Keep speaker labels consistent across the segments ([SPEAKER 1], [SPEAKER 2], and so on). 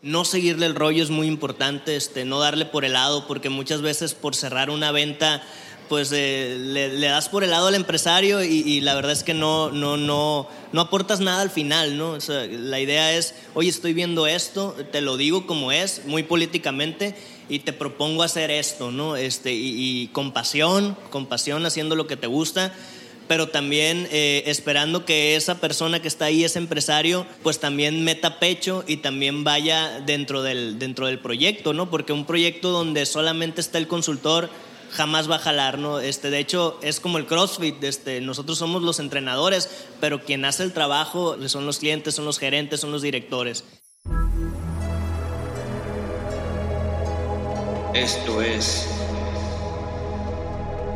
[SPEAKER 1] No seguirle el rollo es muy importante, este, no darle por el lado, porque muchas veces por cerrar una venta, pues eh, le, das por el lado al empresario y, la verdad es que no, no, no, no aportas nada al final, ¿no? la idea es, oye, estoy viendo esto, te lo digo como es, muy políticamente, y te propongo hacer esto, ¿no? Este, y, y con pasión, con pasión haciendo lo que te gusta pero también eh, esperando que esa persona que está ahí, ese empresario, pues también meta pecho y también vaya dentro del, dentro del proyecto, ¿no? Porque un proyecto donde solamente está el consultor jamás va a jalar, ¿no? Este, de hecho, es como el CrossFit, este, nosotros somos los entrenadores, pero quien hace el trabajo son los clientes, son los gerentes, son los directores.
[SPEAKER 2] Esto es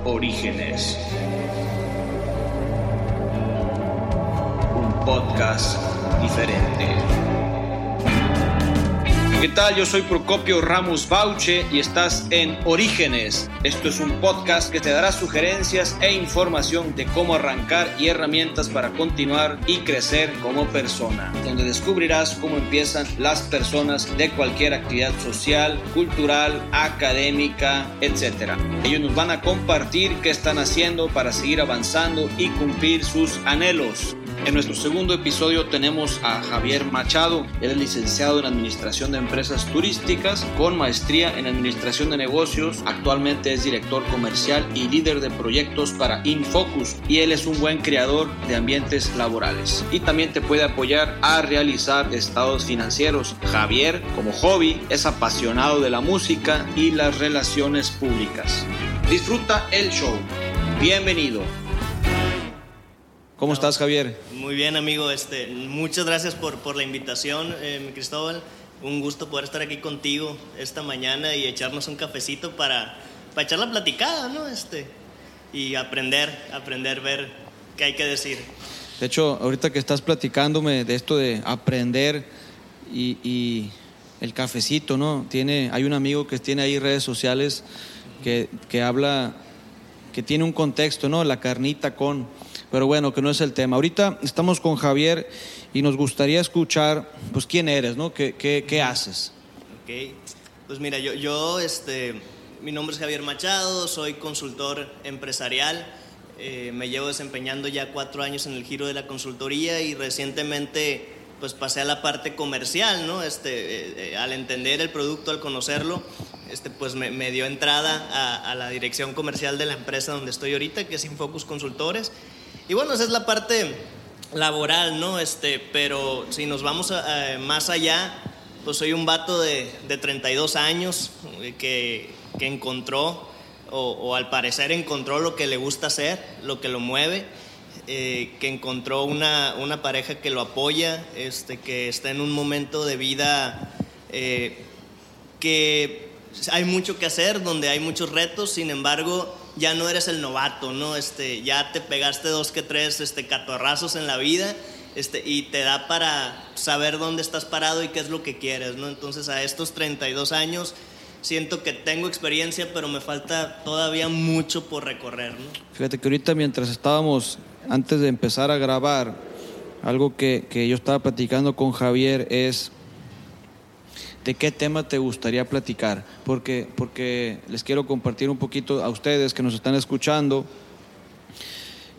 [SPEAKER 2] Orígenes. Podcast diferente. ¿Qué tal? Yo soy Procopio Ramos Bauche y estás en Orígenes. Esto es un podcast que te dará sugerencias e información de cómo arrancar y herramientas para continuar y crecer como persona, donde descubrirás cómo empiezan las personas de cualquier actividad social, cultural, académica, etc. Ellos nos van a compartir qué están haciendo para seguir avanzando y cumplir sus anhelos. En nuestro segundo episodio tenemos a Javier Machado, él es licenciado en Administración de Empresas Turísticas con maestría en Administración de Negocios, actualmente es director comercial y líder de proyectos para Infocus y él es un buen creador de ambientes laborales y también te puede apoyar a realizar estados financieros. Javier, como hobby, es apasionado de la música y las relaciones públicas. Disfruta el show. Bienvenido. ¿Cómo estás, Javier?
[SPEAKER 1] Muy bien, amigo. Este, muchas gracias por, por la invitación, eh, Cristóbal. Un gusto poder estar aquí contigo esta mañana y echarnos un cafecito para, para echar la platicada, ¿no? Este, y aprender, aprender, ver qué hay que decir.
[SPEAKER 3] De hecho, ahorita que estás platicándome de esto de aprender y, y el cafecito, ¿no? Tiene, hay un amigo que tiene ahí redes sociales que, que habla, que tiene un contexto, ¿no? La carnita con pero bueno, que no es el tema. Ahorita estamos con Javier y nos gustaría escuchar, pues, quién eres, ¿no? ¿Qué, qué, haces?
[SPEAKER 1] Ok, pues mira, yo, yo, este, mi nombre es Javier Machado, soy consultor empresarial, eh, me llevo desempeñando ya cuatro años en el giro de la consultoría y recientemente pues pasé a la parte comercial, ¿no? Este, eh, eh, al entender el producto, al conocerlo, este, pues me, dio entrada a, a, la dirección comercial de la empresa donde estoy ahorita, que es Infocus Consultores. Y bueno, esa es la parte laboral, ¿no? Este, pero si nos vamos más allá, pues soy un vato de, de 32 años eh, que, que encontró, o, al parecer encontró lo que le gusta hacer, lo que lo mueve, eh, que encontró una, una, pareja que lo apoya, este, que está en un momento de vida eh, que hay mucho que hacer, donde hay muchos retos, sin embargo, ya no eres el novato, ¿no? Este, ya te pegaste dos que tres este, catorrazos en la vida este, y te da para saber dónde estás parado y qué es lo que quieres, ¿no? Entonces a estos 32 años siento que tengo experiencia, pero me falta todavía mucho por recorrer, ¿no?
[SPEAKER 3] Fíjate que ahorita mientras estábamos, antes de empezar a grabar, algo que, que yo estaba platicando con Javier es ¿de qué tema te gustaría platicar? Porque, porque les quiero compartir un poquito a ustedes que nos están escuchando,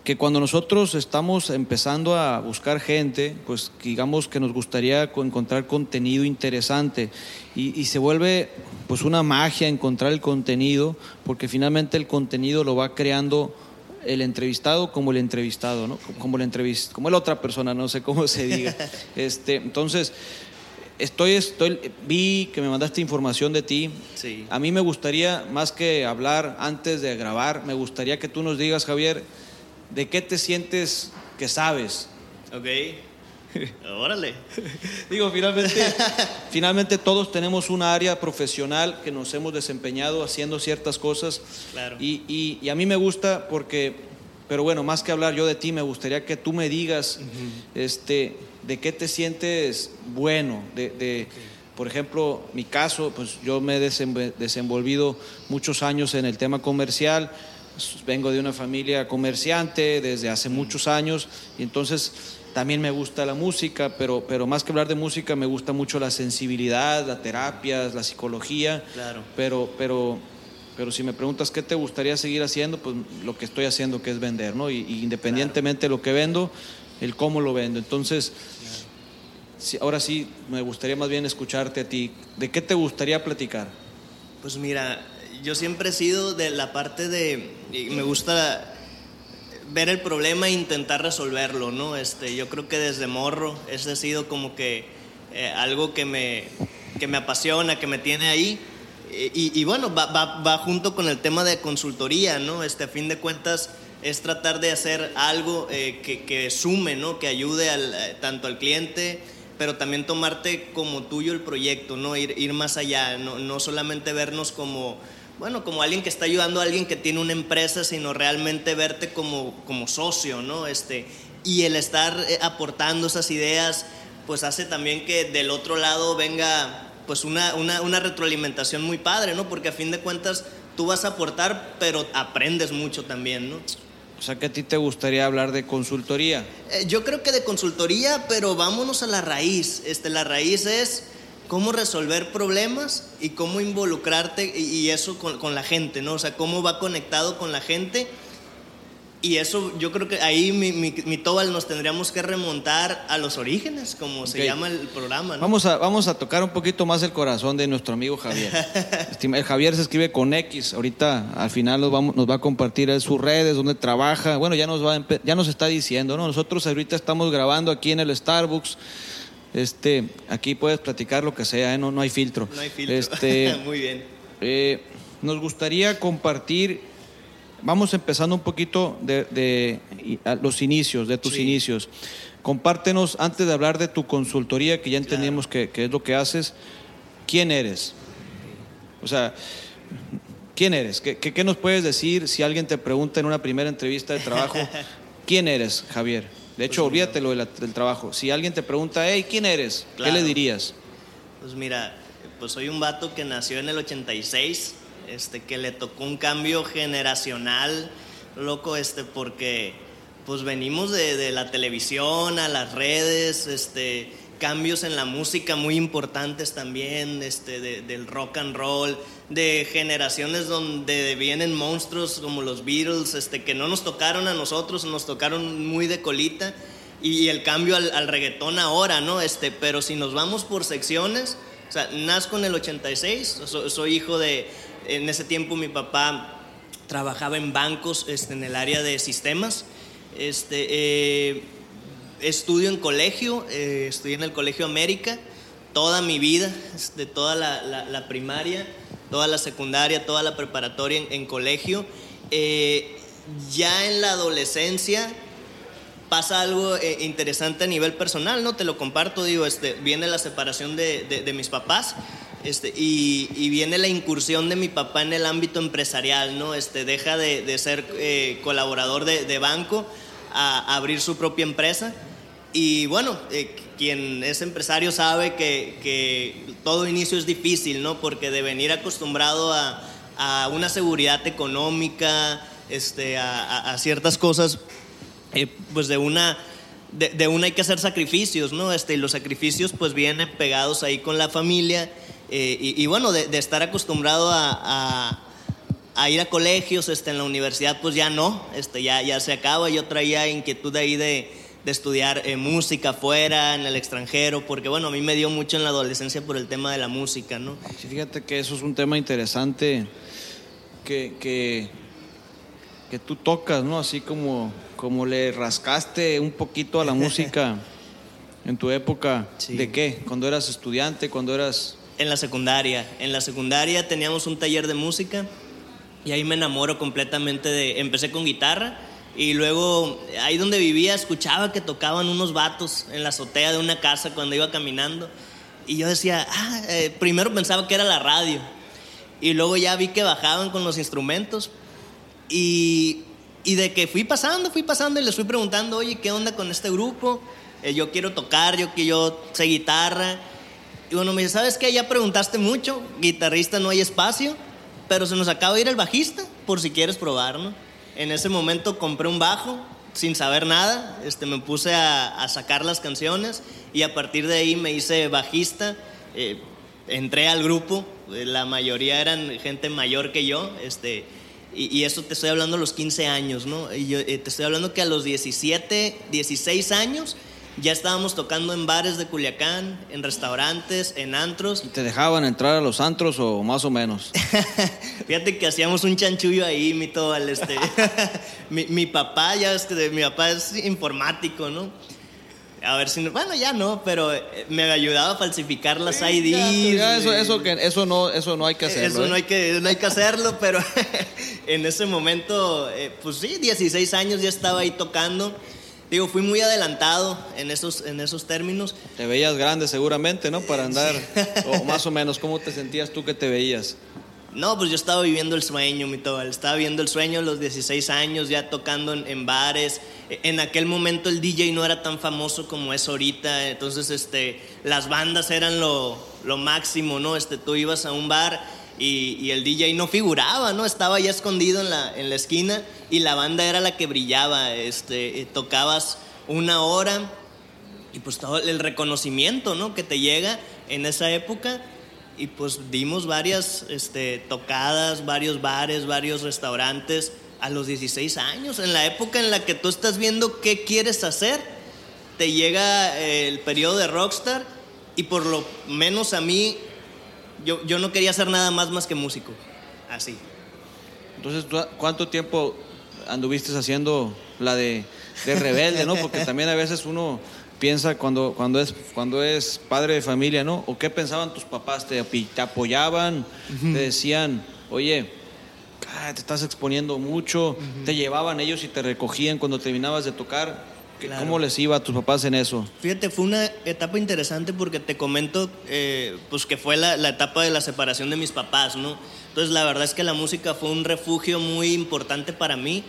[SPEAKER 3] que cuando nosotros estamos empezando a buscar gente, pues digamos que nos gustaría encontrar contenido interesante y, se vuelve pues una magia encontrar el contenido, porque finalmente el contenido lo va creando el entrevistado como el entrevistado, ¿no? Como el entrevist, como la otra persona, no sé cómo se diga. Este, entonces, estoy, estoy, vi que me mandaste información de ti.
[SPEAKER 1] Sí.
[SPEAKER 3] A mí me gustaría, más que hablar antes de grabar, me gustaría que tú nos digas, Javier, de qué te sientes que sabes.
[SPEAKER 1] Ok. Órale.
[SPEAKER 3] Digo, finalmente, finalmente todos tenemos una área profesional que nos hemos desempeñado haciendo ciertas cosas.
[SPEAKER 1] Claro.
[SPEAKER 3] Y, y a mí me gusta porque, pero bueno, más que hablar yo de ti, me gustaría que tú me digas, este de qué te sientes bueno, de, por ejemplo, mi caso, pues yo me he desenvolvido muchos años en el tema comercial, vengo de una familia comerciante desde hace muchos años y entonces también me gusta la música, pero, pero más que hablar de música me gusta mucho la sensibilidad, la terapia, la psicología.
[SPEAKER 1] Claro.
[SPEAKER 3] Pero, pero, pero si me preguntas qué te gustaría seguir haciendo, pues lo que estoy haciendo que es vender, ¿no? Y, y independientemente de lo que vendo, el cómo lo vendo. Entonces, ahora sí, me gustaría más bien escucharte a ti. ¿De qué te gustaría platicar?
[SPEAKER 1] Pues mira, yo siempre he sido de la parte de, me gusta ver el problema e intentar resolverlo, ¿no? Este, yo creo que desde morro ese ha sido como que eh, algo que me, que me apasiona, que me tiene ahí. Y, y bueno, va, va, va, junto con el tema de consultoría, ¿no? Este, a fin de cuentas es tratar de hacer algo eh, que, que, sume, ¿no? Que ayude al, eh, tanto al cliente, pero también tomarte como tuyo el proyecto, ¿no? Ir, ir más allá, no, no solamente vernos como bueno, como alguien que está ayudando a alguien que tiene una empresa, sino realmente verte como, como socio, ¿no? Este, y el estar eh, aportando esas ideas, pues hace también que del otro lado venga pues una, una, una retroalimentación muy padre, ¿no? Porque a fin de cuentas tú vas a aportar, pero aprendes mucho también, ¿no?
[SPEAKER 3] Sea, que a ti te gustaría hablar de consultoría.
[SPEAKER 1] Eh, yo creo que de consultoría, pero vámonos a la raíz. Este, la raíz es cómo resolver problemas y cómo involucrarte y eso con, la gente, ¿no? O sea, cómo va conectado con la gente. Y eso yo creo que ahí mi, mi, mi Tobal nos tendríamos que remontar a los orígenes, como okay. se llama el programa. ¿no?
[SPEAKER 3] Vamos, a, vamos a tocar un poquito más el corazón de nuestro amigo Javier. el Javier se escribe con X. Ahorita al final nos, vamos, nos va a compartir sus redes, donde trabaja. Bueno, ya nos, va a, ya nos está diciendo, ¿no? Nosotros ahorita estamos grabando aquí en el Starbucks. Este, aquí puedes platicar lo que sea, ¿eh? no, no hay filtro.
[SPEAKER 1] No hay filtro.
[SPEAKER 3] Este,
[SPEAKER 1] Muy bien.
[SPEAKER 3] Eh, nos gustaría compartir, vamos empezando un poquito de, los inicios, de tus sí. inicios. Compártenos, antes de hablar de tu consultoría, que ya entendimos claro. que, que, es lo que haces, ¿quién eres? O sea, ¿quién eres? ¿Qué, qué, qué nos puedes decir si alguien te pregunta en una primera entrevista de trabajo, ¿quién eres, Javier? De hecho, pues olvídate lo de la, del trabajo. Si alguien te pregunta, hey, ¿quién eres? Claro. ¿Qué le dirías?
[SPEAKER 1] Pues mira, pues soy un vato que nació en el 86, este, que le tocó un cambio generacional, loco, este, porque pues venimos de, de la televisión a las redes, este, cambios en la música muy importantes también, este, de, del rock and roll, de generaciones donde vienen monstruos como los Beatles, este, que no nos tocaron a nosotros, nos tocaron muy de colita, y, el cambio al, al, reggaetón ahora, ¿no? Este, pero si nos vamos por secciones, o sea, nazco en el 86, soy, soy hijo de, en ese tiempo mi papá trabajaba en bancos este, en el área de sistemas, este, eh, estudio en colegio, eh, estudié en el Colegio América toda mi vida, de toda la, la, la, primaria, toda la secundaria, toda la preparatoria en, en colegio. Eh, ya en la adolescencia pasa algo eh, interesante a nivel personal, ¿no? Te lo comparto, digo, este, viene la separación de, de, de mis papás. Este, y, y, viene la incursión de mi papá en el ámbito empresarial, ¿no? Este, deja de, de ser eh, colaborador de, de, banco a, abrir su propia empresa. Y bueno, eh, quien es empresario sabe que, que, todo inicio es difícil, ¿no? Porque de venir acostumbrado a, a una seguridad económica, este, a, a ciertas cosas, eh, pues de una, de, de, una hay que hacer sacrificios, ¿no? Este, y los sacrificios pues vienen pegados ahí con la familia. Eh, y, y, bueno, de, de, estar acostumbrado a, a, ir a colegios, este, en la universidad pues ya no, este, ya, ya se acaba. Yo traía inquietud ahí de de estudiar eh, música fuera, en el extranjero, porque bueno, a mí me dio mucho en la adolescencia por el tema de la música, ¿no?
[SPEAKER 3] Sí, fíjate que eso es un tema interesante que, que, que tú tocas, ¿no? Así como, como le rascaste un poquito a la música en tu época. Sí. ¿De qué? ¿Cuando eras estudiante? ¿Cuando eras...?
[SPEAKER 1] En la secundaria. En la secundaria teníamos un taller de música y ahí me enamoro completamente de... Empecé con guitarra y luego, ahí donde vivía, escuchaba que tocaban unos vatos en la azotea de una casa cuando iba caminando. Y yo decía, ah, eh, primero pensaba que era la radio. Y luego ya vi que bajaban con los instrumentos. Y, y de que fui pasando, fui pasando y les fui preguntando, oye, ¿qué onda con este grupo? Eh, yo quiero tocar, yo, yo sé guitarra. Y bueno, me dice, ¿sabes qué? Ya preguntaste mucho, guitarrista no hay espacio, pero se nos acaba de ir el bajista, por si quieres probar, ¿no? En ese momento compré un bajo sin saber nada, este, me puse a, sacar las canciones y a partir de ahí me hice bajista, eh, entré al grupo, eh, la mayoría eran gente mayor que yo, este, y, eso te estoy hablando a los 15 años, ¿no? Y yo, te estoy hablando que a los 17, 16 años ya estábamos tocando en bares de Culiacán, en restaurantes, en antros.
[SPEAKER 3] ¿Y te dejaban entrar a los antros o más o menos?
[SPEAKER 1] Fíjate que hacíamos un chanchullo ahí, mi todo, este. mi, papá, ya es que mi papá es informático, ¿no? A ver si bueno ya no, pero eh, me ayudaba a falsificar las IDs.
[SPEAKER 3] eso, eso, que, eso no, eso no hay que hacerlo.
[SPEAKER 1] Eso no
[SPEAKER 3] ¿eh?
[SPEAKER 1] hay que, no hay que hacerlo, pero en ese momento, eh, pues sí, 16 años ya estaba ahí tocando. Digo, fui muy adelantado en esos, en esos términos.
[SPEAKER 3] Te veías grande seguramente, ¿no? Para andar, o más o menos, ¿cómo te sentías tú que te veías?
[SPEAKER 1] No, pues yo estaba viviendo el sueño, mi tobal. Estaba viviendo el sueño a los 16 años, ya tocando en, bares. E, en aquel momento el DJ no era tan famoso como es ahorita. Entonces, este, las bandas eran lo, lo máximo, ¿no? Este, tú ibas a un bar y, el DJ no figuraba, ¿no? Estaba ya escondido en la, en la esquina y la banda era la que brillaba. Este, eh, tocabas una hora y pues todo el reconocimiento, ¿no? Que te llega en esa época y pues dimos varias este, tocadas, varios bares, varios restaurantes a los 16 años, en la época en la que tú estás viendo qué quieres hacer, te llega el periodo de rockstar y por lo menos a mí yo, yo no quería hacer nada más más que músico. Así.
[SPEAKER 3] Entonces, ¿cuánto tiempo anduviste haciendo la de, de rebelde, no? Porque también a veces uno piensa cuando, cuando, es, cuando es padre de familia, ¿no? ¿O qué pensaban tus papás? ¿Te, te apoyaban? ¿Te decían, oye, te estás exponiendo mucho? ¿Te llevaban ellos y te recogían cuando terminabas de tocar? ¿Cómo les iba a tus papás en eso?
[SPEAKER 1] Fíjate, fue una etapa interesante porque te comento eh, pues que fue la, etapa de la separación de mis papás, ¿no? Entonces la verdad es que la música fue un refugio muy importante para mí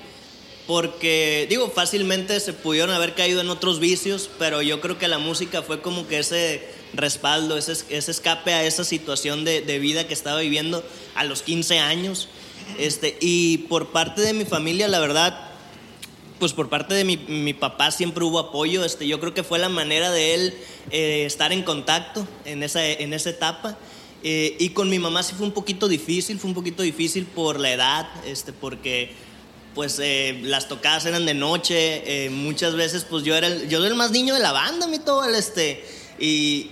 [SPEAKER 1] porque, digo, fácilmente se pudieron haber caído en otros vicios, pero yo creo que la música fue como que ese respaldo, ese, ese escape a esa situación de, de, vida que estaba viviendo a los 15 años. Este, y por parte de mi familia, la verdad, pues por parte de mi, mi, papá siempre hubo apoyo. Este, yo creo que fue la manera de él eh, estar en contacto en esa, en esa etapa. Eh, y con mi mamá sí fue un poquito difícil, fue un poquito difícil por la edad, este, porque pues eh, las tocadas eran de noche, muchas veces pues yo era el, yo era el más niño de la banda, mi todo, el, este, y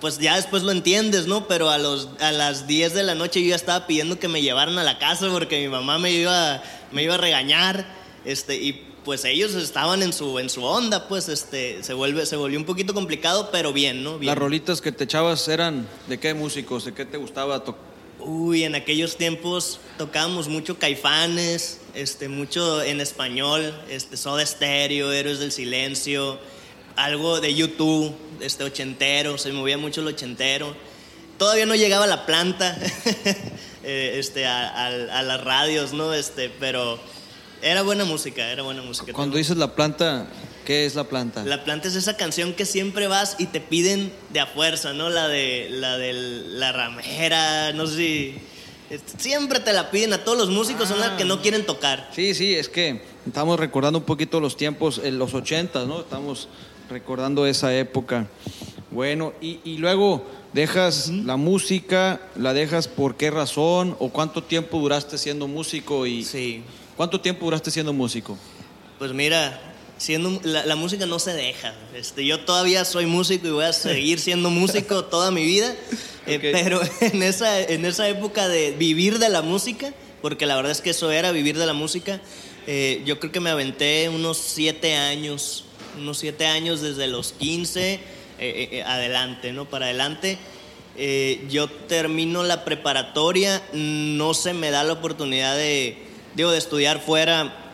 [SPEAKER 1] pues ya después lo entiendes, ¿no? Pero a, los, a las 10 de la noche yo ya estaba pidiendo que me llevaran a la casa porque mi mamá me iba, me iba a regañar, este, pues ellos estaban en su, en su onda, pues este, se, vuelve, se volvió un poquito complicado, pero bien, ¿no?
[SPEAKER 3] Las rolitas que te echabas eran de qué músicos, de qué te gustaba tocar.
[SPEAKER 1] Uy, en aquellos tiempos tocábamos mucho caifanes, este, mucho en español, este, Soda Stereo, Héroes del Silencio, algo de YouTube, este, ochentero, se movía mucho el ochentero. Todavía no llegaba la planta eh, este, a, a, las radios, ¿no? Este, pero era buena música, era buena música.
[SPEAKER 3] Cuando dices la planta, ¿qué es la planta?
[SPEAKER 1] La planta es esa canción que siempre vas y te piden de a fuerza, ¿no? La de la, de la ramera, no sé si... Siempre te la piden a todos los músicos, son las que no quieren tocar.
[SPEAKER 3] Sí, sí, es que estamos recordando un poquito los tiempos, en los 80, ¿no? Estamos recordando esa época. Bueno, y, y luego dejas la música, la dejas por qué razón o cuánto tiempo duraste siendo músico y...
[SPEAKER 1] Sí.
[SPEAKER 3] ¿Cuánto tiempo duraste siendo músico?
[SPEAKER 1] Pues mira, siendo la, música no se deja. Este, yo todavía soy músico y voy a seguir siendo músico toda mi vida. Eh, pero en esa, en esa época de vivir de la música, porque la verdad es que eso era vivir de la música, eh, yo creo que me aventé unos siete años, unos siete años desde los 15 eh, adelante, ¿no? Para adelante. yo termino la preparatoria, no se me da la oportunidad de digo, de estudiar fuera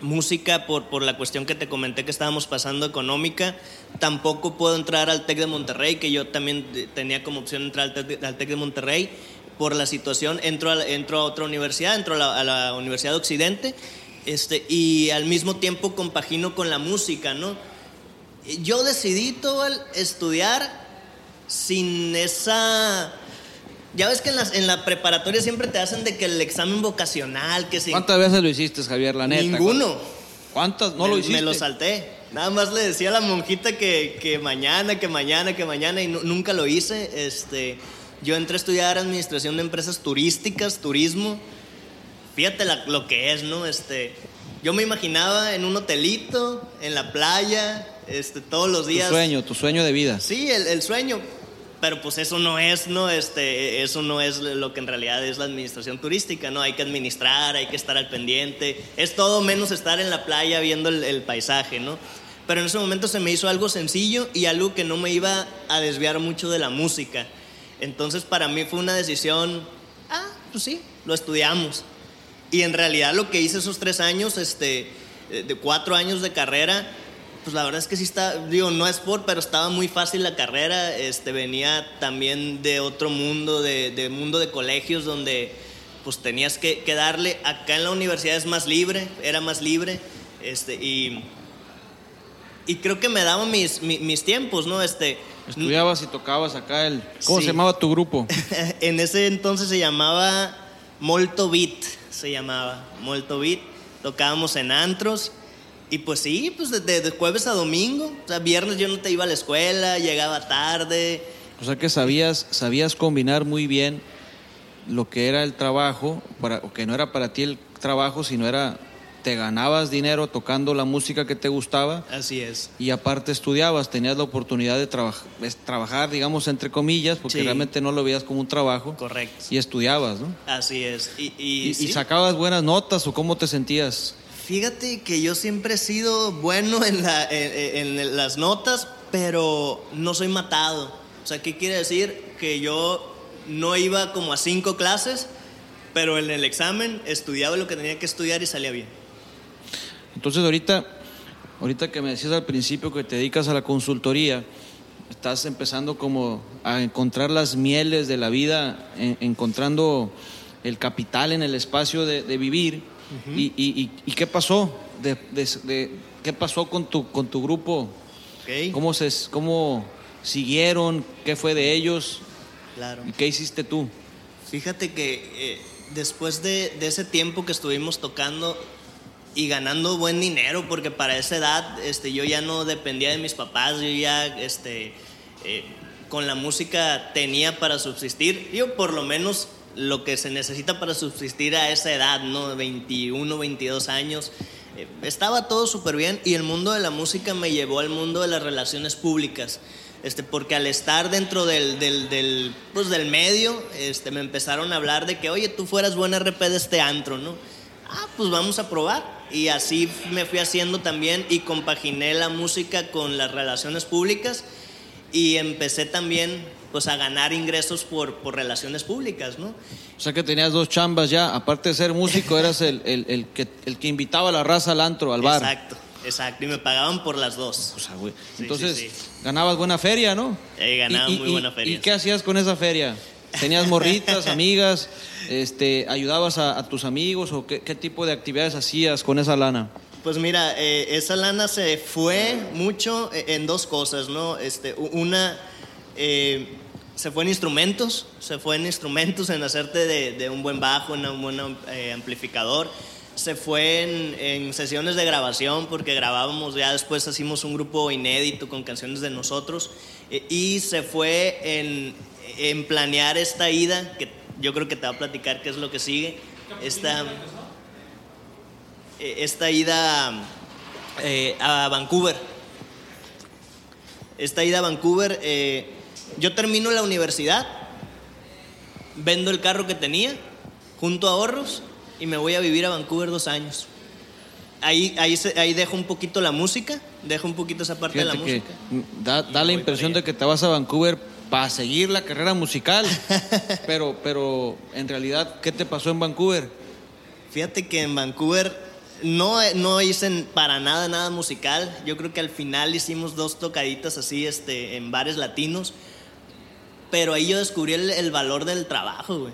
[SPEAKER 1] música por, por la cuestión que te comenté que estábamos pasando económica. Tampoco puedo entrar al TEC de Monterrey, que yo también tenía como opción entrar al TEC, de Monterrey. Por la situación, entro a, a otra universidad, entro a la, Universidad de Occidente, este, y al mismo tiempo compagino con la música, ¿no? Yo decidí todo el estudiar sin esa ya ves que en la, en la, preparatoria siempre te hacen de que el examen vocacional, que sí.
[SPEAKER 3] ¿Cuántas veces lo hiciste, Javier, la neta?
[SPEAKER 1] Ninguno.
[SPEAKER 3] ¿Cuántas? ¿No
[SPEAKER 1] me,
[SPEAKER 3] lo hiciste?
[SPEAKER 1] Me lo salté. Nada más le decía a la monjita que, que mañana, que mañana, que mañana, y nu- nunca lo hice. Este, yo entré a estudiar administración de empresas turísticas, turismo. Fíjate la- lo que es, ¿no? Este, yo me imaginaba en un hotelito, en la playa, este, todos los
[SPEAKER 3] Tu
[SPEAKER 1] días.
[SPEAKER 3] sueño, tu sueño de vida.
[SPEAKER 1] Sí, el, el sueño. Pero pues eso no es, ¿no? Este, eso no es lo que en realidad es la administración turística, ¿no? Hay que administrar, hay que estar al pendiente. Es todo menos estar en la playa viendo el, paisaje, ¿no? Pero en ese momento se me hizo algo sencillo y algo que no me iba a desviar mucho de la música. Entonces para mí fue una decisión, ah, pues sí, lo estudiamos. Y en realidad lo que hice esos tres años, este, de cuatro años de carrera, pues la verdad es que sí está, digo, no es por, pero estaba muy fácil la carrera. Este, venía también de otro mundo, de, de mundo de colegios donde pues tenías que, que darle. Acá en la universidad es más libre, era más libre. Este, y, y creo que me daban mis, mi- mis tiempos, ¿no? Este,
[SPEAKER 3] Estudiabas y tocabas acá el... ¿Cómo
[SPEAKER 1] Sí.
[SPEAKER 3] se llamaba tu grupo?
[SPEAKER 1] en ese entonces se llamaba Molto Beat, se llamaba Molto Beat. Tocábamos en antros y pues sí, pues de, jueves a domingo. O sea, viernes yo no te iba a la escuela, llegaba tarde.
[SPEAKER 3] O sea que sabías, sabías combinar muy bien lo que era el trabajo, para, o que no era para ti el trabajo, sino era, te ganabas dinero tocando la música que te gustaba
[SPEAKER 1] Así es.
[SPEAKER 3] y aparte estudiabas, tenías la oportunidad de traba- trabajar, digamos, entre comillas, porque
[SPEAKER 1] Sí.
[SPEAKER 3] realmente no lo veías como un trabajo
[SPEAKER 1] Correcto.
[SPEAKER 3] y estudiabas, ¿no?
[SPEAKER 1] Así es. Y, y,
[SPEAKER 3] Y, y
[SPEAKER 1] sí,
[SPEAKER 3] sacabas buenas notas o cómo te sentías.
[SPEAKER 1] Fíjate que yo siempre he sido bueno en, la- en- en las notas, pero no soy matado. O sea, ¿qué quiere decir? Que yo no iba como a cinco clases, pero en el examen estudiaba lo que tenía que estudiar y salía bien.
[SPEAKER 3] Entonces ahorita, ahorita que me decías al principio que te dedicas a la consultoría, estás empezando como a encontrar las mieles de la vida, en- encontrando el capital en el espacio de, de vivir. Y, y- y- y qué pasó? De, de- de- ¿Qué pasó con tu, con tu grupo? ¿Cómo, se, ¿Cómo siguieron? ¿Qué fue de ellos?
[SPEAKER 1] Claro.
[SPEAKER 3] ¿Y qué hiciste tú?
[SPEAKER 1] Fíjate que eh, después de, de ese tiempo que estuvimos tocando y ganando buen dinero, porque para esa edad este, yo ya no dependía de mis papás, yo ya este, eh, con la música tenía para subsistir, yo por lo menos lo que se necesita para subsistir a esa edad, ¿no? 21, 22 años. Eh, estaba todo súper bien y el mundo de la música me llevó al mundo de las relaciones públicas. Este, porque al estar dentro del, del, del, pues del medio, este, me empezaron a hablar de que, oye, tú fueras buen RP de este antro, ¿no? Ah, pues vamos a probar. Y así me fui haciendo también y compaginé la música con las relaciones públicas y empecé también pues a ganar ingresos por, por relaciones públicas, ¿no?
[SPEAKER 3] O sea que tenías dos chambas ya, aparte de ser músico, eras el, el- el que, el que invitaba a la raza al antro, al bar.
[SPEAKER 1] Exacto, exacto. Y me pagaban por las dos.
[SPEAKER 3] O sea, güey.
[SPEAKER 1] Sí,
[SPEAKER 3] Entonces,
[SPEAKER 1] sí,
[SPEAKER 3] ganabas buena feria, ¿no?
[SPEAKER 1] Eh, ganaba
[SPEAKER 3] Y-
[SPEAKER 1] muy
[SPEAKER 3] y-
[SPEAKER 1] buena feria.
[SPEAKER 3] ¿Y qué hacías con esa feria? ¿Tenías morritas, amigas? Este, ¿Ayudabas a, a tus amigos o qué, qué tipo de actividades hacías con esa lana?
[SPEAKER 1] Pues mira, eh, esa lana se fue mucho en dos cosas, ¿no? Este, una, eh, se fue en instrumentos, se fue en instrumentos, en hacerte de, un buen bajo, en un buen eh, amplificador. Se fue en, sesiones de grabación, porque grabábamos, ya después hicimos un grupo inédito con canciones de nosotros. eh, y se fue en, planear esta ida, que yo creo que te va a platicar qué es lo que sigue. Esta, esta ida a Vancouver. Esta ida a Vancouver, yo termino la universidad, vendo el carro que tenía, junto ahorros y me voy a vivir a Vancouver dos años. Ahí, ahí, se- ahí dejo un poquito la música, dejo un poquito esa parte
[SPEAKER 3] Fíjate
[SPEAKER 1] de la
[SPEAKER 3] que
[SPEAKER 1] música.
[SPEAKER 3] mm, da, da la impresión de que te vas a Vancouver para seguir la carrera musical, pero, pero en realidad, ¿qué te pasó en Vancouver?
[SPEAKER 1] Fíjate que en Vancouver no, no hice para nada nada musical. Yo creo que al final hicimos dos tocaditas así este, en bares latinos. Pero ahí yo descubrí el, el valor del trabajo, güey.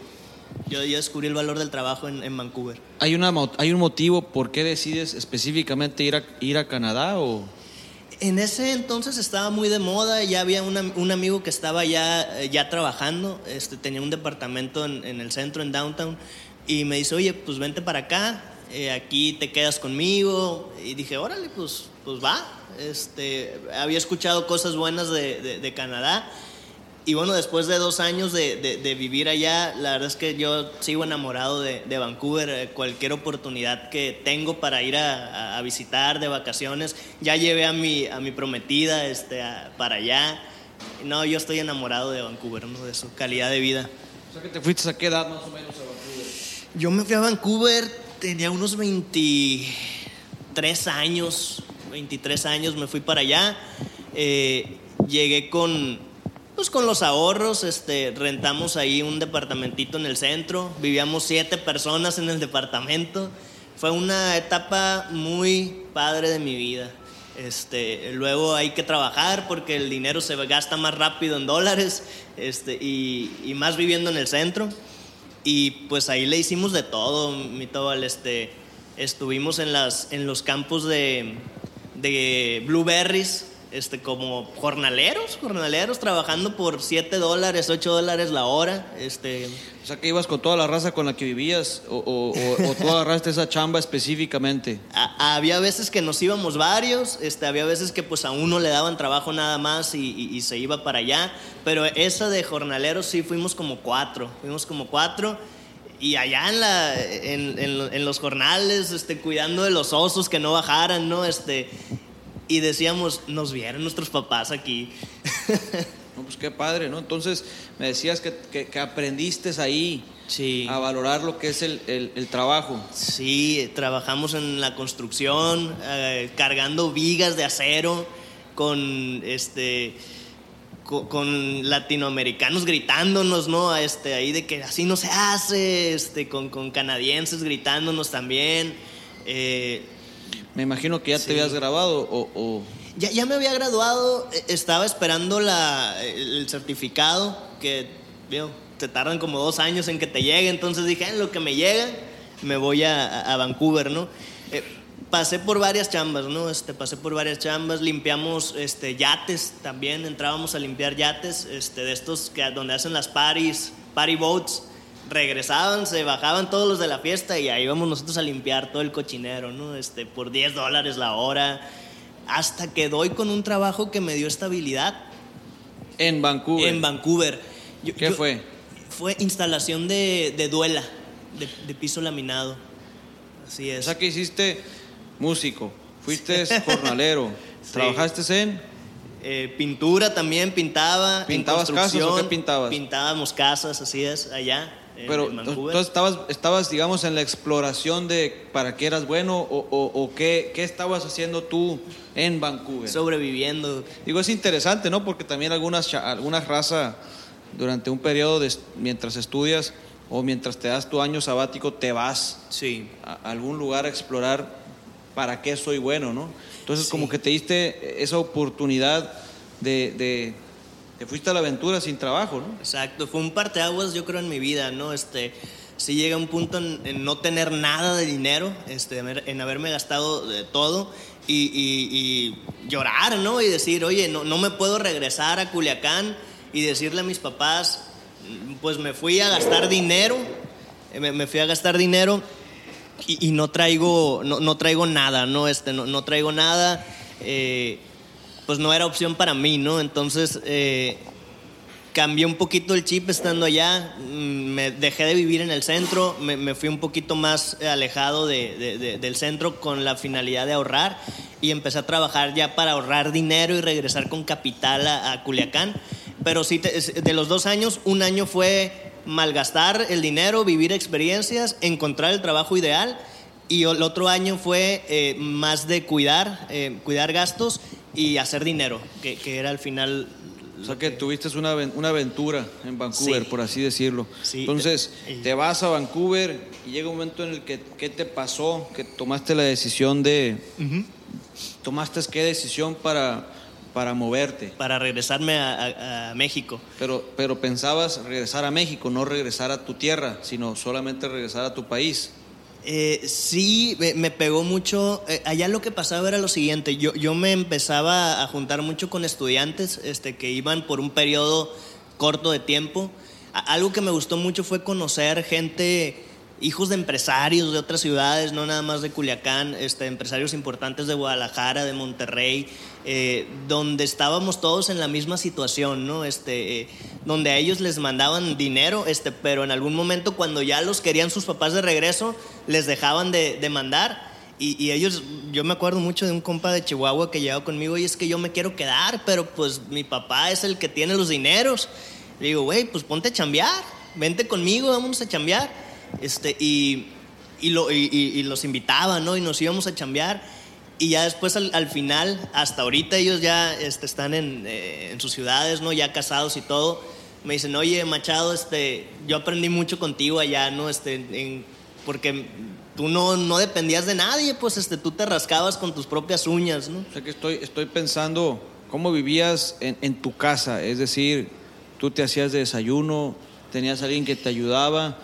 [SPEAKER 1] Yo, yo descubrí el valor del trabajo en, en Vancouver.
[SPEAKER 3] ¿Hay, una, ¿Hay un motivo por qué decides específicamente ir a, ir a Canadá o...?
[SPEAKER 1] En ese entonces estaba muy de moda, ya había una- un amigo que estaba ya, eh, ya trabajando, este, tenía un departamento en, en el centro, en downtown, y me dice, oye, pues vente para acá, eh, aquí te quedas conmigo. Y dije, órale, pues, pues va. Este, había escuchado cosas buenas de, de, Canadá. Y bueno, después de dos años de, de, vivir allá, la verdad es que yo sigo enamorado de, Vancouver. Eh, cualquier oportunidad que tengo para ir a, a, visitar de vacaciones, ya llevé a mi, a mi prometida este, para allá. No, yo estoy enamorado de Vancouver, ¿no? de su calidad de vida.
[SPEAKER 3] O sea, que te fuiste a qué edad más o menos a Vancouver?
[SPEAKER 1] Yo me fui a Vancouver, tenía unos 23 años, 23 años me fui para allá. Eh, llegué con, pues con los ahorros, este, rentamos ahí un departamentito en el centro, vivíamos siete personas en el departamento. Fue una etapa muy padre de mi vida. Este, luego hay que trabajar porque el dinero se gasta más rápido en dólares este, y, más viviendo en el centro. Y pues ahí le hicimos de todo, mi Tobal, este, estuvimos en, las, en los campos de, de blueberries, este, como jornaleros, jornaleros, trabajando por 7 dólares, 8 dólares la hora. Este.
[SPEAKER 3] O sea, que ibas con toda la raza con la que vivías o, o, tú agarraste esa chamba específicamente.
[SPEAKER 1] había veces que nos íbamos varios, este, había veces que pues a uno le daban trabajo nada más y, se iba para allá, pero esa de jornaleros sí fuimos como cuatro, fuimos como cuatro y allá en, la, en, en, los jornales, este, cuidando de los osos que no bajaran, ¿no? Este, y decíamos, nos vieron nuestros papás aquí.
[SPEAKER 3] No, pues qué padre, ¿no? Entonces me decías que, que, aprendiste ahí sí. a valorar lo que es el, el, trabajo.
[SPEAKER 1] Sí, trabajamos en la construcción, eh, cargando vigas de acero con este con, latinoamericanos gritándonos, ¿no? Este, ahí de que así no se hace, este, con, con canadienses gritándonos también. Eh,
[SPEAKER 3] me imagino que ya te habías grabado o...
[SPEAKER 1] Ya, ya, me había graduado, e, estaba esperando la, el certificado, que veo, te tardan como dos años en que te llegue, entonces dije, en lo que me llega, me voy a, a Vancouver, ¿no? Eh, pasé por varias chambas, ¿no? Este, pasé por varias chambas, limpiamos este, yates también, entrábamos a limpiar yates, este, de estos que, donde hacen las parties, party boats, regresaban, se bajaban todos los de la fiesta y ahí íbamos nosotros a limpiar todo el cochinero, ¿no? Este, por 10 dólares la hora, hasta que doy con un trabajo que me dio estabilidad.
[SPEAKER 3] En Vancouver.
[SPEAKER 1] En Vancouver.
[SPEAKER 3] ¿Qué fue?
[SPEAKER 1] Fue instalación de, duela, de, piso laminado. Así es.
[SPEAKER 3] O sea que hiciste músico, fuiste jornalero, ¿trabajaste en?
[SPEAKER 1] Eh, pintura también, pintaba.
[SPEAKER 3] ¿Pintabas casas o qué pintabas?
[SPEAKER 1] Pintábamos casas, así es, allá.
[SPEAKER 3] Pero entonces estabas, estabas, digamos, en la exploración de para qué eras bueno o, o, qué, qué, estabas haciendo tú en Vancouver.
[SPEAKER 1] Sobreviviendo.
[SPEAKER 3] Digo, es interesante, ¿no? Porque también algunas, algunas razas durante un periodo de, mientras estudias o mientras te das tu año sabático te vas
[SPEAKER 1] sí.
[SPEAKER 3] a algún lugar a explorar para qué soy bueno, ¿no? Entonces como que te diste esa oportunidad de te fuiste a la aventura sin trabajo, ¿no?
[SPEAKER 1] Exacto, fue un parteaguas yo creo en mi vida, ¿no? Este, sí llega un punto en, no tener nada de dinero, este, en haberme gastado de todo y, llorar, ¿no? Y decir, oye, no, no me puedo regresar a Culiacán y decirle a mis papás, pues me fui a gastar dinero, eh, me, fui a gastar dinero y, no traigo, no, no, traigo nada, ¿no? Este, no, no traigo nada. Eh, pues no era opción para mí, ¿no? Entonces eh, cambié un poquito el chip estando allá, mm, me dejé de vivir en el centro, me, fui un poquito más alejado del centro con la finalidad de ahorrar y empecé a trabajar ya para ahorrar dinero y regresar con capital a, Culiacán. Pero sí, de los dos años, un año fue malgastar el dinero, vivir experiencias, encontrar el trabajo ideal. Y el otro año fue eh, más de cuidar, eh, cuidar gastos y hacer dinero, que, que era al final...
[SPEAKER 3] O sea que tuviste una, una aventura en Vancouver, por así decirlo. Entonces, te vas a Vancouver y llega un momento en el que, ¿qué te pasó? Que tomaste la decisión de... ¿Tomaste qué decisión para, para moverte?
[SPEAKER 1] Para regresarme a, a, México.
[SPEAKER 3] Pero, pero pensabas regresar a México, no regresar a tu tierra, sino solamente regresar a tu país.
[SPEAKER 1] Eh, sí, me, pegó mucho. Eh, allá lo que pasaba era lo siguiente, yo, yo me empezaba a juntar mucho con estudiantes este, que iban por un periodo corto de tiempo. algo que me gustó mucho fue conocer gente hijos de empresarios de otras ciudades, no nada más de Culiacán, este, empresarios importantes de Guadalajara, de Monterrey, eh, donde estábamos todos en la misma situación, ¿no? Este, eh, donde a ellos les mandaban dinero, este, pero en algún momento cuando ya los querían sus papás de regreso, les dejaban de, de mandar. Y, y, ellos, yo me acuerdo mucho de un compa de Chihuahua que llegó conmigo y es que yo me quiero quedar, pero pues mi papá es el que tiene los dineros. Le digo, güey, pues ponte a chambear, vente conmigo, vámonos a chambear. Este, y, y, lo, y, y, los invitaba, ¿no? Y nos íbamos a chambear. Y ya después, al, al final, hasta ahorita ellos ya este, están en, eh, en, sus ciudades, ¿no? Ya casados y todo. Me dicen, oye, Machado, este, yo aprendí mucho contigo allá, ¿no? Este, en, porque tú no, no dependías de nadie, pues este, tú te rascabas con tus propias uñas, ¿no?
[SPEAKER 3] O sea que estoy, estoy pensando cómo vivías en, tu casa, es decir, tú te hacías de desayuno, tenías alguien que te ayudaba,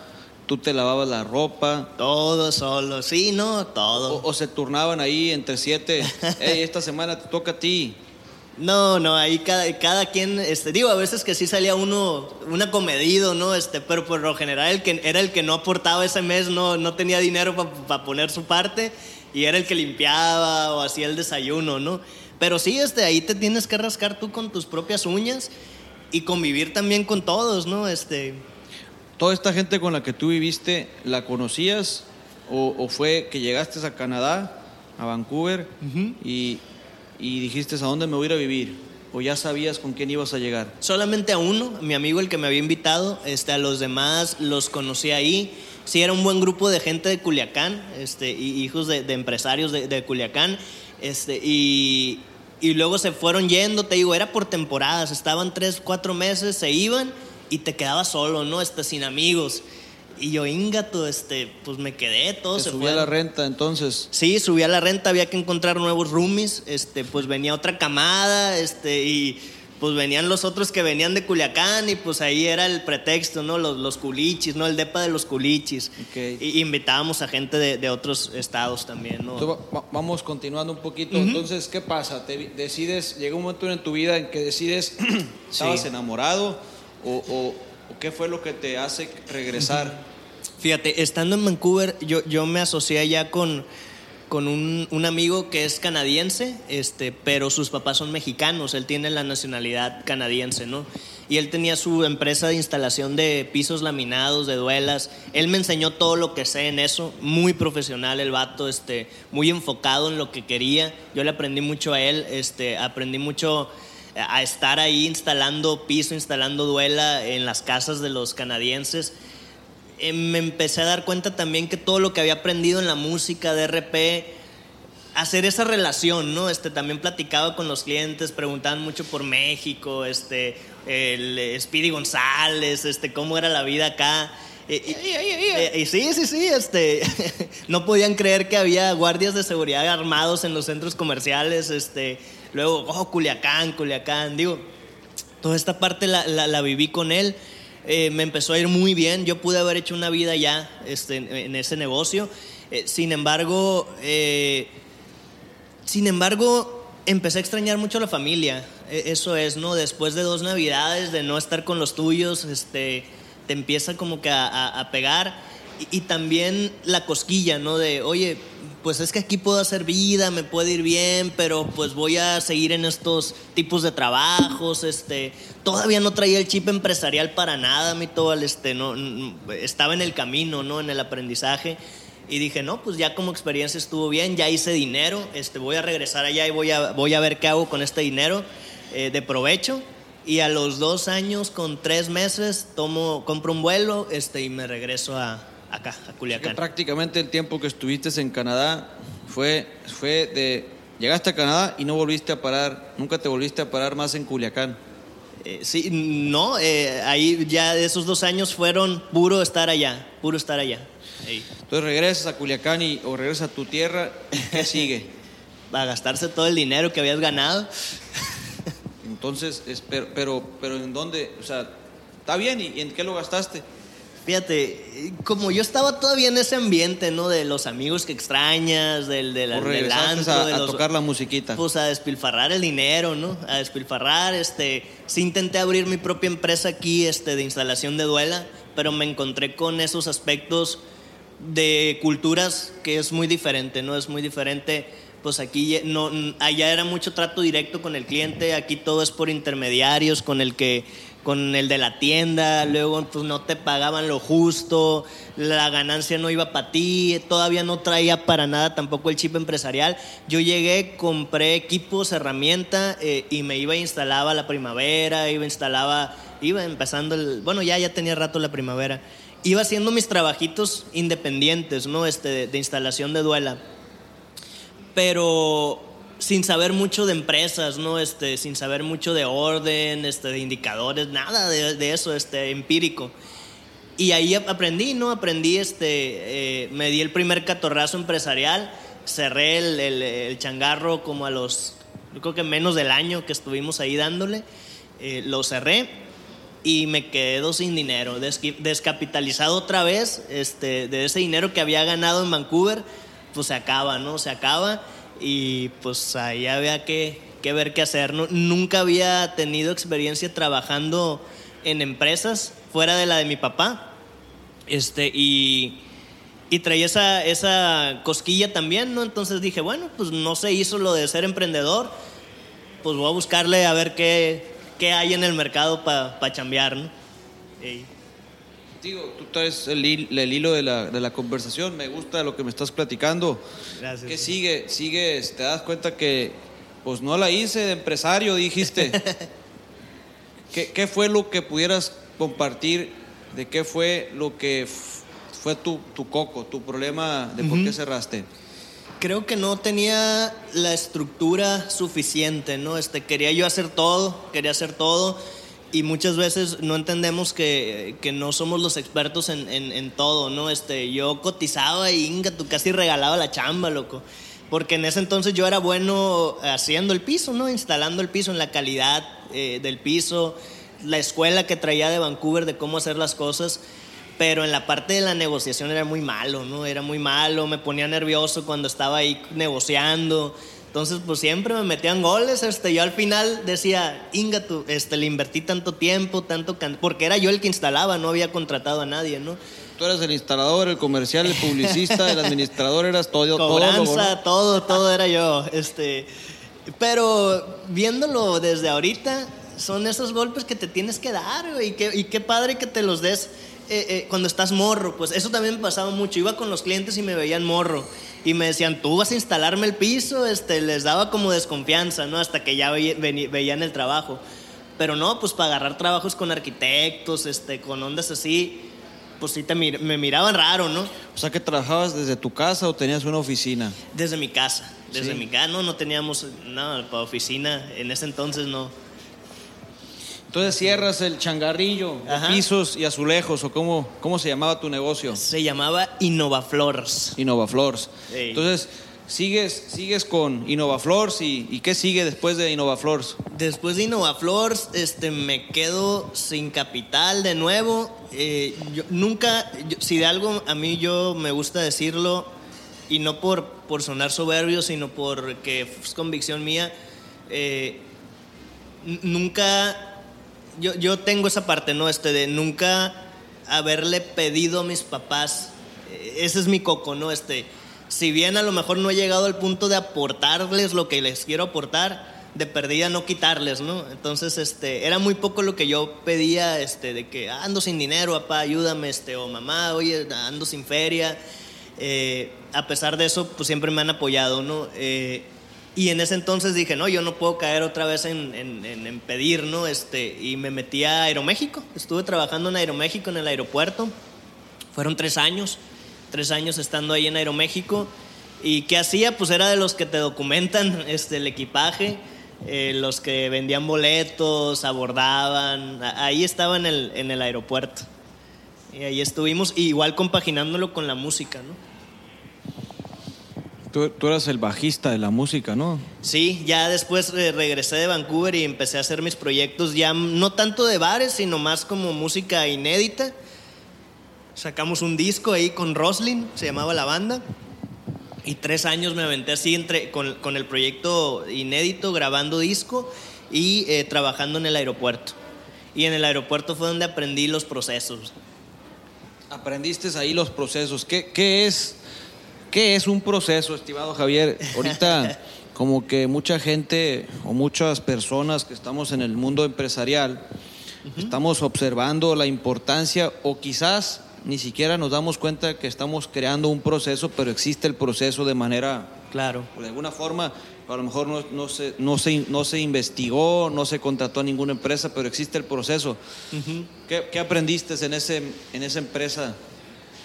[SPEAKER 3] tú te lavabas la ropa.
[SPEAKER 1] Todo solo, sí, no, todo.
[SPEAKER 3] O, o se turnaban ahí entre siete, hey, esta semana te toca a ti.
[SPEAKER 1] No, no, ahí cada, cada quien, este, digo, a veces que sí salía uno, un acomedido, ¿no? Este, pero por lo general el que, era el que no aportaba ese mes, no, no tenía dinero para pa poner su parte y era el que limpiaba o hacía el desayuno, ¿no? Pero sí, este, ahí te tienes que rascar tú con tus propias uñas y convivir también con todos, ¿no? Este...
[SPEAKER 3] ¿Toda esta gente con la que tú viviste, la conocías o, o fue que llegaste a Canadá, a Vancouver, uh -huh. y, y dijiste a dónde me voy a ir a vivir? ¿O ya sabías con quién ibas a llegar?
[SPEAKER 1] Solamente a uno, mi amigo el que me había invitado, este, a los demás los conocí ahí. Sí, era un buen grupo de gente de Culiacán, este, y hijos de, de empresarios de, de, Culiacán, este, y, y luego se fueron yendo, te digo, era por temporadas, estaban tres, cuatro meses, se iban y te quedabas solo, ¿no? Este, sin amigos. Y yo, ingato, este, pues me quedé, todo
[SPEAKER 3] ¿Te
[SPEAKER 1] se
[SPEAKER 3] subía
[SPEAKER 1] fue.
[SPEAKER 3] la renta entonces?
[SPEAKER 1] Sí, subía la renta, había que encontrar nuevos roomies, este, pues venía otra camada, este, y pues venían los otros que venían de Culiacán y pues ahí era el pretexto, ¿no? Los, los culichis, ¿no? El depa de los culichis.
[SPEAKER 3] Okay.
[SPEAKER 1] Y invitábamos a gente de, de otros estados también, ¿no?
[SPEAKER 3] Entonces, vamos continuando un poquito. Uh -huh. Entonces, ¿qué pasa? Te decides, llega un momento en tu vida en que decides, ¿estabas sí. enamorado o, o, qué fue lo que te hace regresar?
[SPEAKER 1] Fíjate, estando en Vancouver, yo, yo me asocié ya con, con un, un, amigo que es canadiense, este, pero sus papás son mexicanos, él tiene la nacionalidad canadiense, ¿no? Y él tenía su empresa de instalación de pisos laminados, de duelas. Él me enseñó todo lo que sé en eso, muy profesional el vato, este, muy enfocado en lo que quería. Yo le aprendí mucho a él, este, aprendí mucho a estar ahí instalando piso, instalando duela en las casas de los canadienses me empecé a dar cuenta también que todo lo que había aprendido en la música de RP, hacer esa relación, ¿no? Este, también platicaba con los clientes, preguntaban mucho por México, este, el Speedy González, este, cómo era la vida acá. Y, y, y, y, sí, sí, sí, este, no podían creer que había guardias de seguridad armados en los centros comerciales, este, luego, oh, Culiacán, Culiacán, digo, toda esta parte la, la, la viví con él eh, me empezó a ir muy bien. Yo pude haber hecho una vida ya este, en, ese negocio. Eh, sin embargo, eh, sin embargo, empecé a extrañar mucho a la familia. eso es, ¿no? Después de dos navidades, de no estar con los tuyos, este, te empieza como que a, a, a pegar. Y, también la cosquilla, ¿no? De, oye, pues es que aquí puedo hacer vida, me puede ir bien, pero pues voy a seguir en estos tipos de trabajos, este, todavía no traía el chip empresarial para nada, mi todo, este, no, estaba en el camino, ¿no? En el aprendizaje y dije, no, pues ya como experiencia estuvo bien, ya hice dinero, este, voy a regresar allá y voy a, voy a ver qué hago con este dinero eh, de provecho. Y a los dos años, con tres meses, tomo, compro un vuelo este, y me regreso a, acá, a Culiacán.
[SPEAKER 3] Prácticamente el tiempo que estuviste en Canadá fue, fue de... Llegaste a Canadá y no volviste a parar, nunca te volviste a parar más en Culiacán.
[SPEAKER 1] Eh, sí, no, eh, ahí ya esos dos años fueron puro estar allá, puro estar allá. Ahí.
[SPEAKER 3] Entonces regresas a Culiacán y, o regresas a tu tierra, ¿qué sigue?
[SPEAKER 1] a gastarse todo el dinero que habías ganado.
[SPEAKER 3] Entonces, es, pero, pero, pero ¿en dónde? O sea, está bien, ¿y en qué lo gastaste?
[SPEAKER 1] Fíjate, como yo estaba todavía en ese ambiente, ¿no? De los amigos que extrañas, del, del, del
[SPEAKER 3] antro, a,
[SPEAKER 1] de los,
[SPEAKER 3] a tocar la musiquita.
[SPEAKER 1] Pues a despilfarrar el dinero, ¿no? A despilfarrar, este... Sí intenté abrir mi propia empresa aquí, este, de instalación de duela, pero me encontré con esos aspectos de culturas que es muy diferente, ¿no? Es muy diferente pues aquí no, allá era mucho trato directo con el cliente, aquí todo es por intermediarios, con el que con el de la tienda, luego pues no te pagaban lo justo, la ganancia no iba para ti, todavía no traía para nada tampoco el chip empresarial. Yo llegué, compré equipos, herramienta eh, y me iba instalaba la primavera, iba instalaba, iba empezando el, bueno ya ya tenía rato la primavera, iba haciendo mis trabajitos independientes, no, este de instalación de duela. Pero sin saber mucho de empresas, ¿no? Este, sin saber mucho de orden, este, de indicadores, nada de, eso, este, empírico. Y ahí aprendí, ¿no? Aprendí, este, eh, me di el primer catorrazo empresarial, cerré el, changarro como a los, yo creo que menos del año que estuvimos ahí dándole, eh, lo cerré y me quedé sin dinero, descapitalizado otra vez, este, de ese dinero que había ganado en Vancouver, pues se acaba, ¿no? Se acaba y pues ahí había que, ver qué hacer. nunca había tenido experiencia trabajando en empresas fuera de la de mi papá. Este, y, y traía esa, esa cosquilla también, ¿no? Entonces dije, bueno, pues no se hizo lo de ser emprendedor, pues voy a buscarle a ver qué, qué hay en el mercado para pa chambear, ¿no?
[SPEAKER 3] Digo, tú traes el, el hilo de la, de la, conversación, me gusta lo que me estás platicando.
[SPEAKER 1] Gracias.
[SPEAKER 3] ¿Qué sigue? Sigues, te das cuenta que, pues no la hice de empresario, dijiste. ¿Qué, ¿Qué, fue lo que pudieras compartir? ¿De qué fue lo que fue tu, tu coco, tu problema de por qué cerraste?
[SPEAKER 1] Creo que no tenía la estructura suficiente, ¿no? Este, quería yo hacer todo, quería hacer todo y muchas veces no entendemos que, que no somos los expertos en, en, todo, ¿no? Este, yo cotizaba y inga, tú casi regalaba la chamba, loco. Porque en ese entonces yo era bueno haciendo el piso, ¿no? Instalando el piso en la calidad eh, del piso, la escuela que traía de Vancouver de cómo hacer las cosas. Pero en la parte de la negociación era muy malo, ¿no? Era muy malo, me ponía nervioso cuando estaba ahí negociando. Entonces, pues siempre me metían goles. Este, yo al final decía, Inga, tú, este, le invertí tanto tiempo, tanto porque era yo el que instalaba, no había contratado a nadie, ¿no?
[SPEAKER 3] Tú eras el instalador, el comercial, el publicista, el administrador, eras todo.
[SPEAKER 1] Cobranza, todo, todo, todo era yo. Este, pero viéndolo desde ahorita, son esos golpes que te tienes que dar, güey, y qué, y qué padre que te los des eh, eh, cuando estás morro. Pues eso también me pasaba mucho. Iba con los clientes y me veían morro y me decían, tú vas a instalarme el piso, este, les daba como desconfianza, ¿no? Hasta que ya veían el trabajo. Pero no, pues para agarrar trabajos con arquitectos, este, con ondas así, pues sí te me miraban raro, ¿no?
[SPEAKER 3] O sea, que trabajabas desde tu casa o tenías una oficina?
[SPEAKER 1] Desde mi casa, desde mi casa, no, no teníamos nada para oficina, en ese entonces no.
[SPEAKER 3] Entonces cierras el changarrillo, pisos y azulejos, o cómo, cómo se llamaba tu negocio.
[SPEAKER 1] Se llamaba Innovaflores.
[SPEAKER 3] Innovaflores. Entonces, sigues, sigues con Innovaflores y, y ¿qué sigue después de Innovaflores?
[SPEAKER 1] Después de Innovaflores, este, me quedo sin capital de nuevo. Eh, yo, nunca, si de algo a mí yo me gusta decirlo, y no por, por sonar soberbio, sino porque es convicción mía, eh, nunca yo, yo tengo esa parte, ¿no? Este de nunca haberle pedido a mis papás, eh, ese es mi coco, ¿no? Este, si bien a lo mejor no he llegado al punto de aportarles lo que les quiero aportar, de perdida no quitarles, ¿no? Entonces, este, era muy poco lo que yo pedía, este, de que ando sin dinero, papá, ayúdame, este, o mamá, oye, ando sin feria. Eh, a pesar de eso, pues siempre me han apoyado, ¿no? Eh, y en ese entonces dije, no, yo no puedo caer otra vez en, en, pedir, ¿no? Este, y me metí a Aeroméxico. Estuve trabajando en Aeroméxico, en el aeropuerto. Fueron tres años, tres años estando ahí en Aeroméxico. ¿Y qué hacía? Pues era de los que te documentan este, el equipaje, eh, los que vendían boletos, abordaban. Ahí estaba en el, en el aeropuerto. Y ahí estuvimos, igual compaginándolo con la música, ¿no?
[SPEAKER 3] Tú, eras el bajista de la música, ¿no?
[SPEAKER 1] Sí, ya después eh, regresé de Vancouver y empecé a hacer mis proyectos ya no tanto de bares, sino más como música inédita. Sacamos un disco ahí con Roslin, se llamaba la banda. Y tres años me aventé así entre, con, el proyecto inédito, grabando disco y eh, trabajando en el aeropuerto. Y en el aeropuerto fue donde aprendí los procesos.
[SPEAKER 3] aprendiste ahí los procesos. ¿Qué, qué es, ¿Qué es un proceso, estimado Javier? Ahorita como que mucha gente o muchas personas que estamos en el mundo empresarial, estamos observando la importancia o quizás ni siquiera nos damos cuenta que estamos creando un proceso, pero existe el proceso de manera...
[SPEAKER 1] Claro.
[SPEAKER 3] De alguna forma, a lo mejor no, no, se, no, se, no se investigó, no se contrató a ninguna empresa, pero existe el proceso. ¿Qué, ¿Qué, aprendiste en, ese, en esa empresa?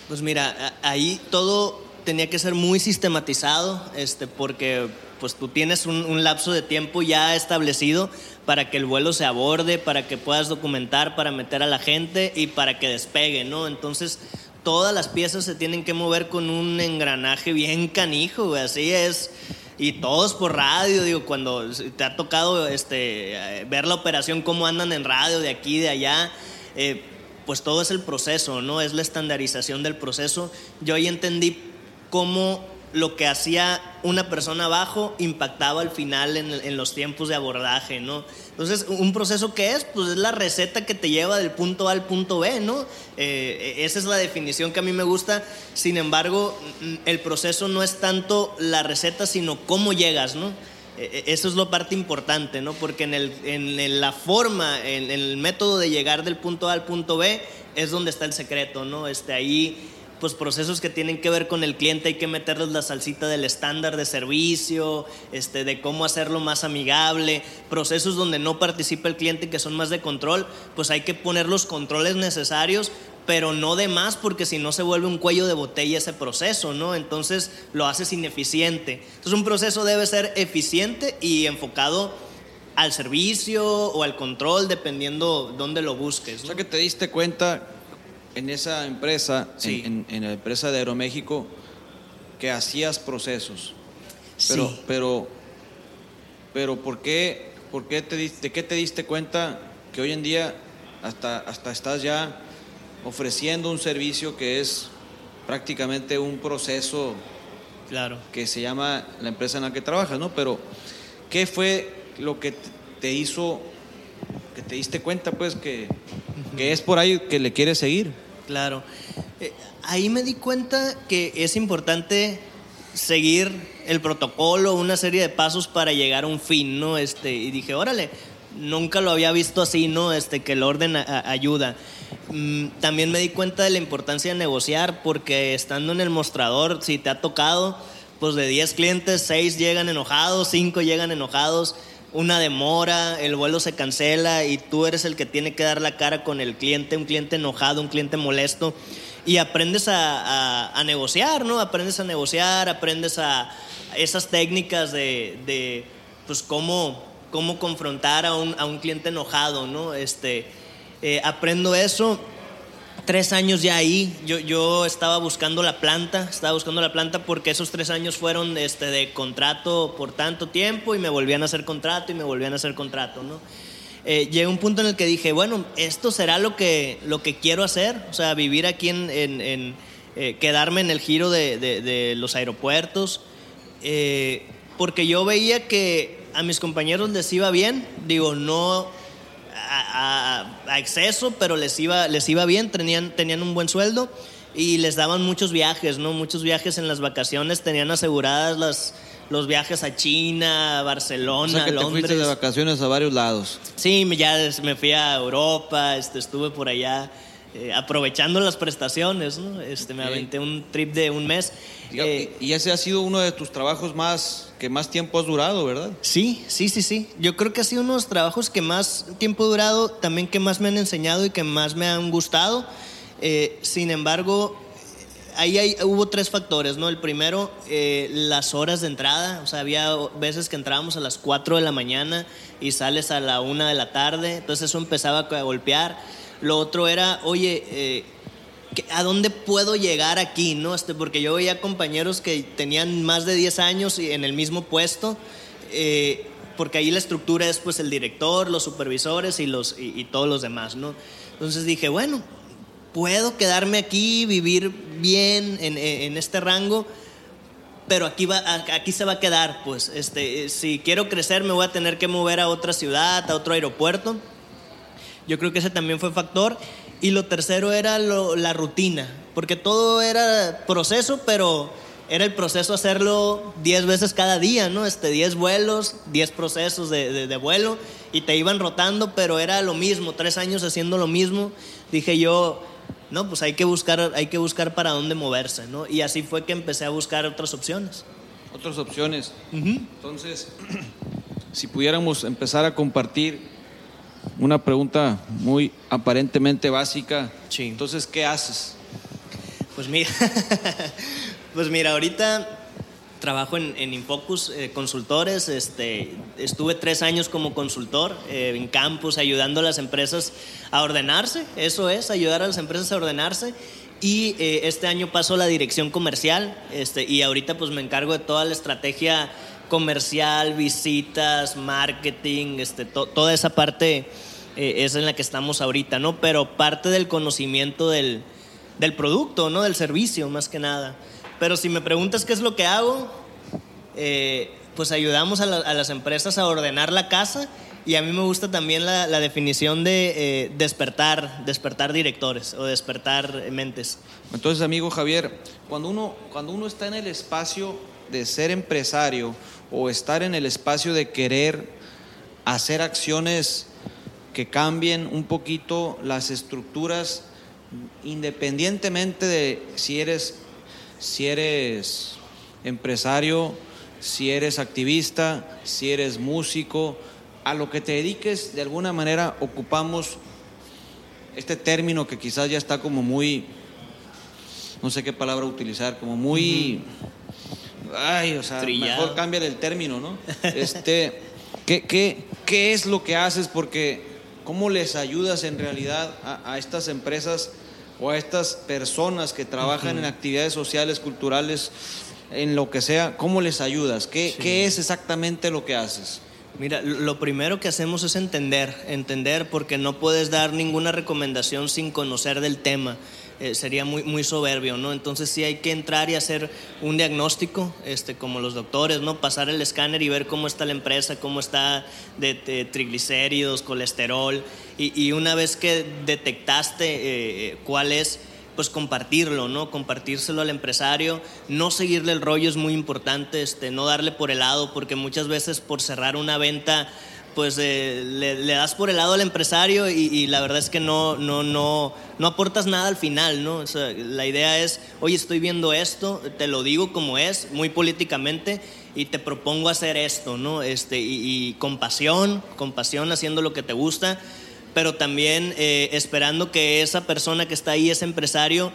[SPEAKER 1] Pues mira, ahí todo tenía que ser muy sistematizado, este, porque pues tú tienes un, un, lapso de tiempo ya establecido para que el vuelo se aborde, para que puedas documentar, para meter a la gente y para que despegue, ¿no? Entonces, todas las piezas se tienen que mover con un engranaje bien canijo, güey, así es. Y todos por radio, digo, cuando te ha tocado este, ver la operación, cómo andan en radio de aquí, de allá, eh, pues todo es el proceso, ¿no? Es la estandarización del proceso. Yo ahí entendí cómo lo que hacía una persona abajo impactaba al final en, en, los tiempos de abordaje, ¿no? Entonces, un proceso que es, pues es la receta que te lleva del punto A al punto B, ¿no? Eh, esa es la definición que a mí me gusta. Sin embargo, el proceso no es tanto la receta, sino cómo llegas, ¿no? Eso es lo parte importante, ¿no? Porque en, el, en la forma, en el método de llegar del punto A al punto B, es donde está el secreto, ¿no? Este, ahí pues procesos que tienen que ver con el cliente, hay que meterles la salsita del estándar de servicio, este, de cómo hacerlo más amigable, procesos donde no participa el cliente que son más de control, pues hay que poner los controles necesarios, pero no de más porque si no se vuelve un cuello de botella ese proceso, ¿no? Entonces lo haces ineficiente. Entonces un proceso debe ser eficiente y enfocado al servicio o al control, dependiendo dónde lo busques. ¿no?
[SPEAKER 3] O sea que te diste cuenta en esa empresa,
[SPEAKER 1] sí.
[SPEAKER 3] en, en, en, la empresa de Aeroméxico, que hacías procesos. Pero,
[SPEAKER 1] sí.
[SPEAKER 3] pero, pero ¿por qué, por qué te, de qué te diste cuenta que hoy en día hasta, hasta estás ya ofreciendo un servicio que es prácticamente un proceso
[SPEAKER 1] claro.
[SPEAKER 3] que se llama la empresa en la que trabajas, ¿no? Pero, ¿qué fue lo que te hizo, que te diste cuenta, pues, que, que es por ahí que le quieres seguir?
[SPEAKER 1] Claro. Eh, ahí me di cuenta que es importante seguir el protocolo, una serie de pasos para llegar a un fin, ¿no? Este, y dije, órale, nunca lo había visto así, ¿no? Este, que el orden ayuda. Mm, también me di cuenta de la importancia de negociar, porque estando en el mostrador, si te ha tocado, pues de 10 clientes, 6 llegan enojados, 5 llegan enojados una demora, el vuelo se cancela y tú eres el que tiene que dar la cara con el cliente, un cliente enojado, un cliente molesto, y aprendes a, negociar, ¿no? Aprendes a negociar, aprendes a esas técnicas de, de pues, cómo, cómo confrontar a un, a un, cliente enojado, ¿no? Este, eh, aprendo eso tres años ya ahí. Yo, yo estaba buscando la planta, estaba buscando la planta porque esos tres años fueron este, de contrato por tanto tiempo y me volvían a hacer contrato y me volvían a hacer contrato, ¿no? Eh, llegué a un punto en el que dije, bueno, esto será lo que, lo que quiero hacer, o sea, vivir aquí en, en, eh, quedarme en el giro de, de, de los aeropuertos, eh, porque yo veía que a mis compañeros les iba bien, digo, no a, a, a, exceso, pero les iba, les iba bien, tenían, tenían un buen sueldo y les daban muchos viajes, ¿no? Muchos viajes en las vacaciones, tenían aseguradas las, los viajes a China, a Barcelona,
[SPEAKER 3] o sea que
[SPEAKER 1] Londres.
[SPEAKER 3] Te fuiste de vacaciones a varios lados.
[SPEAKER 1] Sí, ya me fui a Europa, este, estuve por allá. Eh, aprovechando las prestaciones, ¿no? este, me aventé un trip de un mes.
[SPEAKER 3] Y, eh, y, ese ha sido uno de tus trabajos más que más tiempo has durado, ¿verdad?
[SPEAKER 1] Sí, sí, sí, sí. Yo creo que ha sido uno de los trabajos que más tiempo he durado, también que más me han enseñado y que más me han gustado. Eh, sin embargo, ahí hay, hubo tres factores, ¿no? El primero, eh, las horas de entrada. O sea, había veces que entrábamos a las 4 de la mañana y sales a la 1 de la tarde. Entonces eso empezaba a golpear. Lo otro era, oye, eh, ¿a dónde puedo llegar aquí? ¿no? Este, porque yo veía compañeros que tenían más de 10 años en el mismo puesto, eh, porque ahí la estructura es pues el director, los supervisores y, los, y, todos los demás. ¿no? Entonces dije, bueno, puedo quedarme aquí, vivir bien en, en este rango, pero aquí, va, aquí se va a quedar. Pues este, si quiero crecer me voy a tener que mover a otra ciudad, a otro aeropuerto. Yo creo que ese también fue factor. Y lo tercero era la rutina, porque todo era proceso, pero era el proceso hacerlo 10 veces cada día, ¿no? Este, 10 vuelos, 10 procesos de, de, vuelo y te iban rotando, pero era lo mismo, tres años haciendo lo mismo. Dije yo, no, pues hay que buscar, hay que buscar para dónde moverse, ¿no? Y así fue que empecé a buscar otras opciones.
[SPEAKER 3] Otras opciones. Entonces, si pudiéramos empezar a compartir una pregunta muy aparentemente básica.
[SPEAKER 1] Sí.
[SPEAKER 3] Entonces, ¿qué haces?
[SPEAKER 1] Pues mira, Pues mira, ahorita trabajo en, en Infocus eh, Consultores. Este, estuve tres años como consultor eh, en campus ayudando a las empresas a ordenarse. Eso es, ayudar a las empresas a ordenarse. Y eh, este año paso la dirección comercial este, y ahorita pues me encargo de toda la estrategia comercial, visitas, marketing, este, toda esa parte es en la que estamos ahorita, ¿no? Pero parte del conocimiento del, del producto, ¿no? Del servicio, más que nada. Pero si me preguntas qué es lo que hago, eh, pues ayudamos a, las empresas a ordenar la casa y a mí me gusta también la, definición de eh, despertar, despertar directores o despertar mentes.
[SPEAKER 3] Entonces, amigo Javier, cuando uno, cuando uno está en el espacio de ser empresario o estar en el espacio de querer hacer acciones que cambien un poquito las estructuras, independientemente de si eres si eres empresario, si eres activista, si eres músico, a lo que te dediques, de alguna manera ocupamos este término que quizás ya está como muy, no sé qué palabra utilizar, como muy, ay, o sea, mejor cambia el término, ¿no? Este, ¿qué, qué, qué es lo que haces? Porque, ¿cómo les ayudas en realidad a, a estas empresas? o a estas personas que trabajan en actividades sociales, culturales, en lo que sea, ¿cómo les ayudas? ¿Qué, ¿Qué, es exactamente lo que haces?
[SPEAKER 1] Mira, lo primero que hacemos es entender, entender porque no puedes dar ninguna recomendación sin conocer del tema. Eh, sería muy, muy soberbio, ¿no? Entonces sí hay que entrar y hacer un diagnóstico, este, como los doctores, ¿no? Pasar el escáner y ver cómo está la empresa, cómo está de, triglicéridos, colesterol, y, una vez que detectaste eh, eh, cuál es, pues compartirlo, ¿no? Compartírselo al empresario, no seguirle el rollo es muy importante, este, no darle por el lado, porque muchas veces por cerrar una venta pues eh, le, das por el lado al empresario y, la verdad es que no, no, no, no aportas nada al final, ¿no? la idea es, oye, estoy viendo esto, te lo digo como es, muy políticamente, y te propongo hacer esto, ¿no? Este, y, con pasión, con pasión haciendo lo que te gusta, pero también eh, esperando que esa persona que está ahí, ese empresario,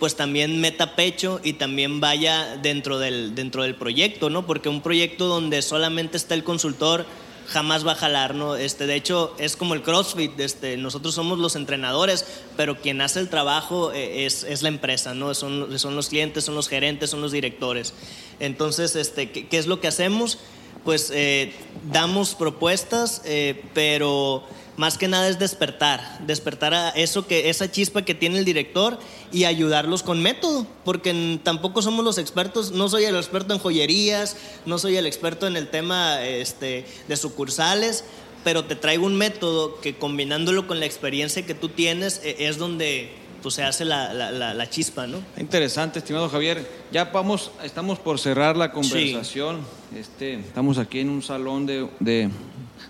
[SPEAKER 1] pues también meta pecho y también vaya dentro del, dentro del proyecto, ¿no? Porque un proyecto donde solamente está el consultor, jamás va a jalar, ¿no? Este, de hecho, es como el CrossFit, este, nosotros somos los entrenadores, pero quien hace el trabajo eh, es, es la empresa, ¿no? Son, son, los clientes, son los gerentes, son los directores. Entonces, este, ¿qué, es lo que hacemos? Pues eh, damos propuestas, eh, pero más que nada es despertar, despertar a eso que esa chispa que tiene el director y ayudarlos con método, porque tampoco somos los expertos, no soy el experto en joyerías, no soy el experto en el tema este, de sucursales, pero te traigo un método que combinándolo con la experiencia que tú tienes e, es donde pues, se hace la, la, chispa, ¿no?
[SPEAKER 3] Interesante, estimado Javier. Ya vamos, estamos por cerrar la conversación. Este, estamos aquí en un salón de, de,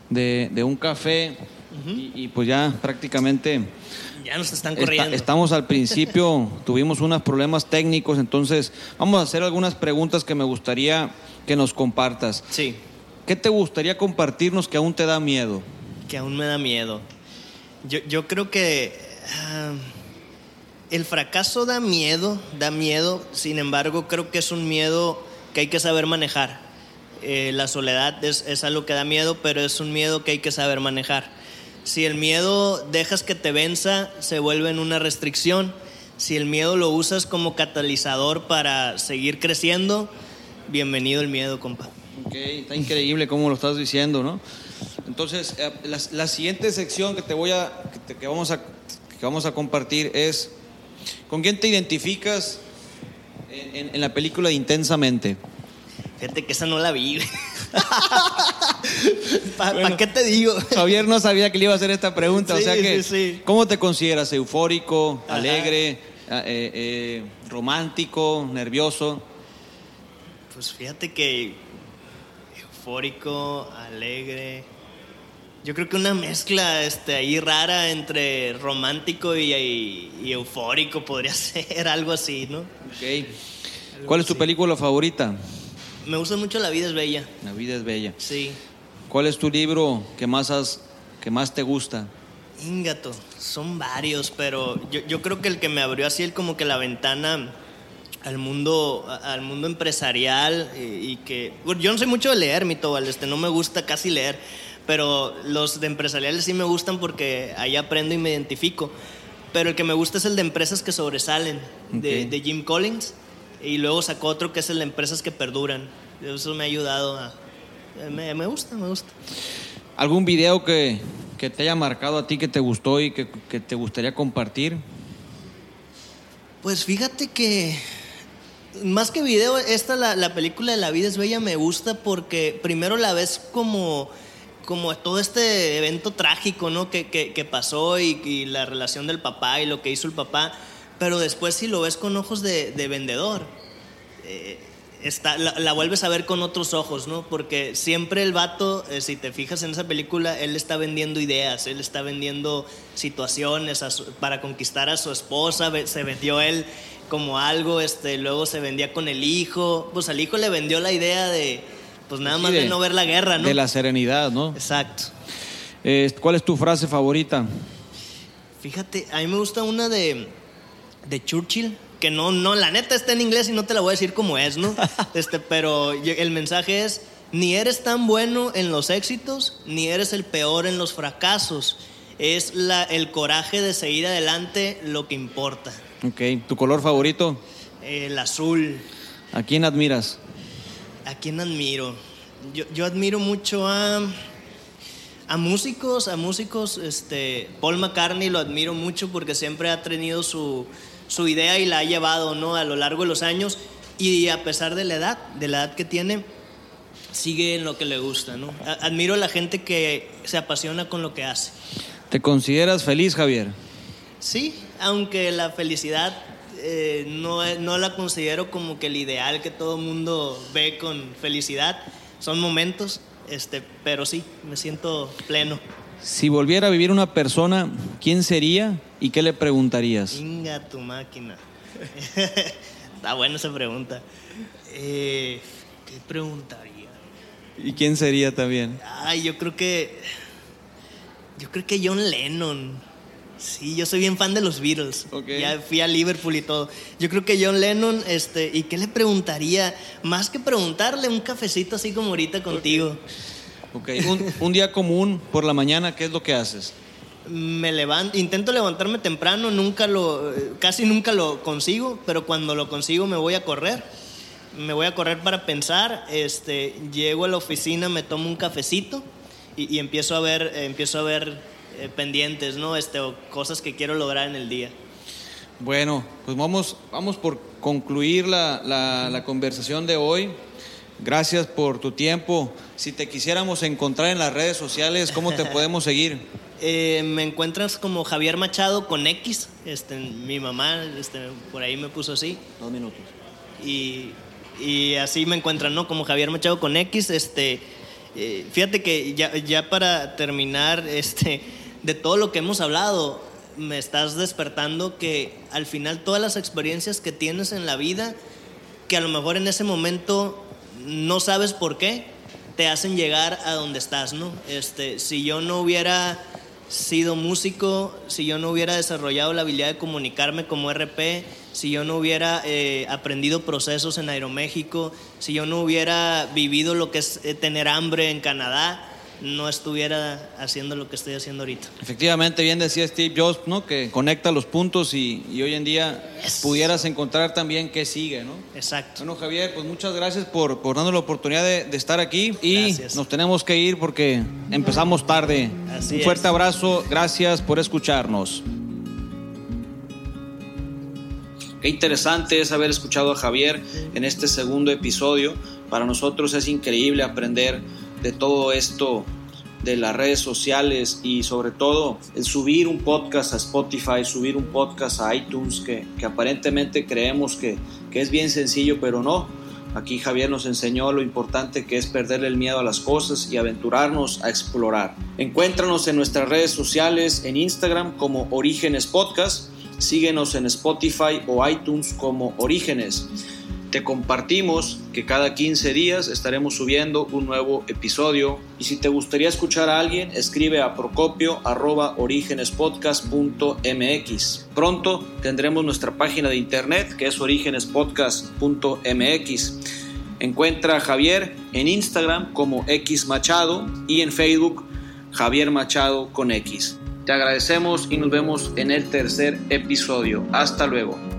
[SPEAKER 3] de, de un café y, pues ya prácticamente...
[SPEAKER 1] Ya nos están corriendo.
[SPEAKER 3] estamos al principio, tuvimos unos problemas técnicos, entonces vamos a hacer algunas preguntas que me gustaría que nos compartas.
[SPEAKER 1] Sí.
[SPEAKER 3] ¿Qué te gustaría compartirnos que aún te da miedo?
[SPEAKER 1] Que aún me da miedo. Yo, yo creo que ah, el fracaso da miedo, da miedo, sin embargo creo que es un miedo que hay que saber manejar. Eh, la soledad es, es algo que da miedo, pero es un miedo que hay que saber manejar. Si el miedo dejas que te venza, se vuelve en una restricción. Si el miedo lo usas como catalizador para seguir creciendo, bienvenido el miedo, compa.
[SPEAKER 3] Ok, está increíble cómo lo estás diciendo, ¿no? Entonces, eh, la, siguiente sección que te voy a, que, vamos a, que vamos a compartir es, ¿con quién te identificas en, en la película Intensamente?
[SPEAKER 1] Fíjate que esa no la vi. ¿Para
[SPEAKER 3] Bueno.
[SPEAKER 1] qué te digo?
[SPEAKER 3] Javier no sabía que le iba a hacer esta pregunta, o sea que,
[SPEAKER 1] sí, sí.
[SPEAKER 3] ¿cómo te consideras? ¿Eufórico,
[SPEAKER 1] Ajá.
[SPEAKER 3] alegre, eh, eh, romántico, nervioso?
[SPEAKER 1] Pues fíjate que eufórico, alegre. Yo creo que una mezcla este, ahí rara entre romántico y, y- y eufórico podría ser algo así, ¿no?
[SPEAKER 3] Ok. ¿Cuál es tu película favorita?
[SPEAKER 1] Me gusta mucho La vida es bella,
[SPEAKER 3] La vida es bella.
[SPEAKER 1] sí.
[SPEAKER 3] ¿Cuál es tu libro que más, has, que más te gusta?
[SPEAKER 1] Ingato, son varios, pero yo, yo creo que el que me abrió así el como que la ventana al mundo al mundo empresarial y, y que yo no soy mucho de leer, mi Tobal, este no me gusta casi leer, pero los de empresariales sí me gustan porque ahí aprendo y me identifico. Pero el que me gusta es el de empresas que sobresalen, de Jim Collins, y luego sacó otro que es el de empresas que perduran. Eso me ha ayudado a... Me, me gusta, me gusta.
[SPEAKER 3] ¿Algún video que, que te haya marcado a ti, que te gustó y que, que te gustaría compartir?
[SPEAKER 1] Pues fíjate que más que video, esta la, la película de La vida es bella me gusta porque primero la ves como como todo este evento trágico, ¿no? Que, que- que pasó y, y la relación del papá y lo que hizo el papá, pero después si lo ves con ojos de, de vendedor, eh, está, la, la vuelves a ver con otros ojos, ¿no? Porque siempre el vato, eh, si te fijas en esa película, él está vendiendo ideas, él está vendiendo situaciones su- para conquistar a su esposa, se vendió él como algo, este, luego se vendía con el hijo, pues al hijo le vendió la idea de, pues nada
[SPEAKER 3] Sí,
[SPEAKER 1] más de, no ver la guerra, ¿no?
[SPEAKER 3] De la serenidad, ¿no?
[SPEAKER 1] Exacto.
[SPEAKER 3] Eh, ¿Cuál es tu frase favorita?
[SPEAKER 1] Fíjate, a mí me gusta una de, de Churchill, que no, no, la neta está en inglés y no te la voy a decir como es, ¿no? Este, pero el mensaje es, ni eres tan bueno en los éxitos, ni eres el peor en los fracasos. Es la, el coraje de seguir adelante lo que importa.
[SPEAKER 3] Ok. ¿Tu color favorito?
[SPEAKER 1] El azul,
[SPEAKER 3] ¿A quién admiras?
[SPEAKER 1] ¿a quién admiro? Yo, yo admiro mucho a, a músicos, a músicos, este, Paul McCartney lo admiro mucho porque siempre ha tenido su, su idea y la ha llevado, ¿no? A lo largo de los años y a pesar de la edad, de la edad que tiene, sigue en lo que le gusta, ¿no? Admiro a la gente que se apasiona con lo que hace.
[SPEAKER 3] ¿Te consideras feliz, Javier?
[SPEAKER 1] Sí, aunque la felicidad eh, no, no la considero como que el ideal que todo mundo ve con felicidad. Son momentos, este, pero sí, me siento pleno.
[SPEAKER 3] Si volviera a vivir una persona, ¿quién sería y qué le preguntarías?
[SPEAKER 1] Inga tu máquina. Está buena esa pregunta. Eh, ¿Qué preguntaría?
[SPEAKER 3] ¿Y quién sería también?
[SPEAKER 1] Ay, yo creo que. Yo creo que John Lennon. Sí, yo soy bien fan de los Beatles.
[SPEAKER 3] Ok.
[SPEAKER 1] Ya fui a Liverpool y todo. Yo creo que John Lennon, este, ¿y qué le preguntaría? Más que preguntarle un cafecito así como ahorita contigo.
[SPEAKER 3] Ok. Un, un día común por la mañana, ¿qué es lo que haces?
[SPEAKER 1] Me levanto, intento levantarme temprano, nunca lo, casi nunca lo consigo, pero cuando lo consigo me voy a correr. Me voy a correr para pensar, este, llego a la oficina, me tomo un cafecito y, y empiezo a ver, eh, empiezo a ver eh, pendientes, ¿no? Este, o cosas que quiero lograr en el día.
[SPEAKER 3] Bueno, pues vamos, vamos por concluir la, la- la conversación de hoy. Gracias por tu tiempo. Si te quisiéramos encontrar en las redes sociales, ¿cómo te podemos seguir?
[SPEAKER 1] Eh, me encuentras como Javier Machado con X, este, mi mamá este, por ahí me puso así.
[SPEAKER 3] Dos minutos.
[SPEAKER 1] y, y así me encuentran, ¿no? Como Javier Machado con X, este, eh, fíjate que ya, ya para terminar, este, de todo lo que hemos hablado, me estás despertando que al final todas las experiencias que tienes en la vida, que a lo mejor en ese momento no sabes por qué, te hacen llegar a donde estás, ¿no? Este, si yo no hubiera sido músico, si yo no hubiera desarrollado la habilidad de comunicarme como RP, si yo no hubiera eh, aprendido procesos en Aeroméxico, si yo no hubiera vivido lo que es eh, tener hambre en Canadá, no estuviera haciendo lo que estoy haciendo ahorita.
[SPEAKER 3] Efectivamente, bien decía Steve Jobs, ¿no? Que conecta los puntos y, y hoy en día
[SPEAKER 1] Yes.
[SPEAKER 3] pudieras encontrar también qué sigue, ¿no?
[SPEAKER 1] Exacto.
[SPEAKER 3] Bueno, Javier, pues muchas gracias por, por darnos la oportunidad de, de estar aquí y
[SPEAKER 1] Gracias.
[SPEAKER 3] nos tenemos que ir porque empezamos tarde.
[SPEAKER 1] Así
[SPEAKER 3] Un fuerte
[SPEAKER 1] es.
[SPEAKER 3] abrazo, gracias por escucharnos.
[SPEAKER 2] Qué interesante es haber escuchado a Javier en este segundo episodio
[SPEAKER 3] Para nosotros es increíble aprender de todo esto de las redes sociales y sobre todo el subir un podcast a Spotify, subir un podcast a iTunes, que, aparentemente creemos que, que es bien sencillo, pero no. Aquí Javier nos enseñó lo importante que es perderle el miedo a las cosas y aventurarnos a explorar. Encuéntranos en nuestras redes sociales, en Instagram como Orígenes Podcast, síguenos en Spotify o iTunes como Orígenes. Te compartimos que cada 15 días estaremos subiendo un nuevo episodio y si te gustaría escuchar a alguien, escribe a procopio.orígenespodcast.mx. Pronto tendremos nuestra página de internet que es orígenespodcast.mx. Encuentra a Javier en Instagram como X Machado y en Facebook Javier Machado con X. Te agradecemos y nos vemos en el tercer episodio. Hasta luego.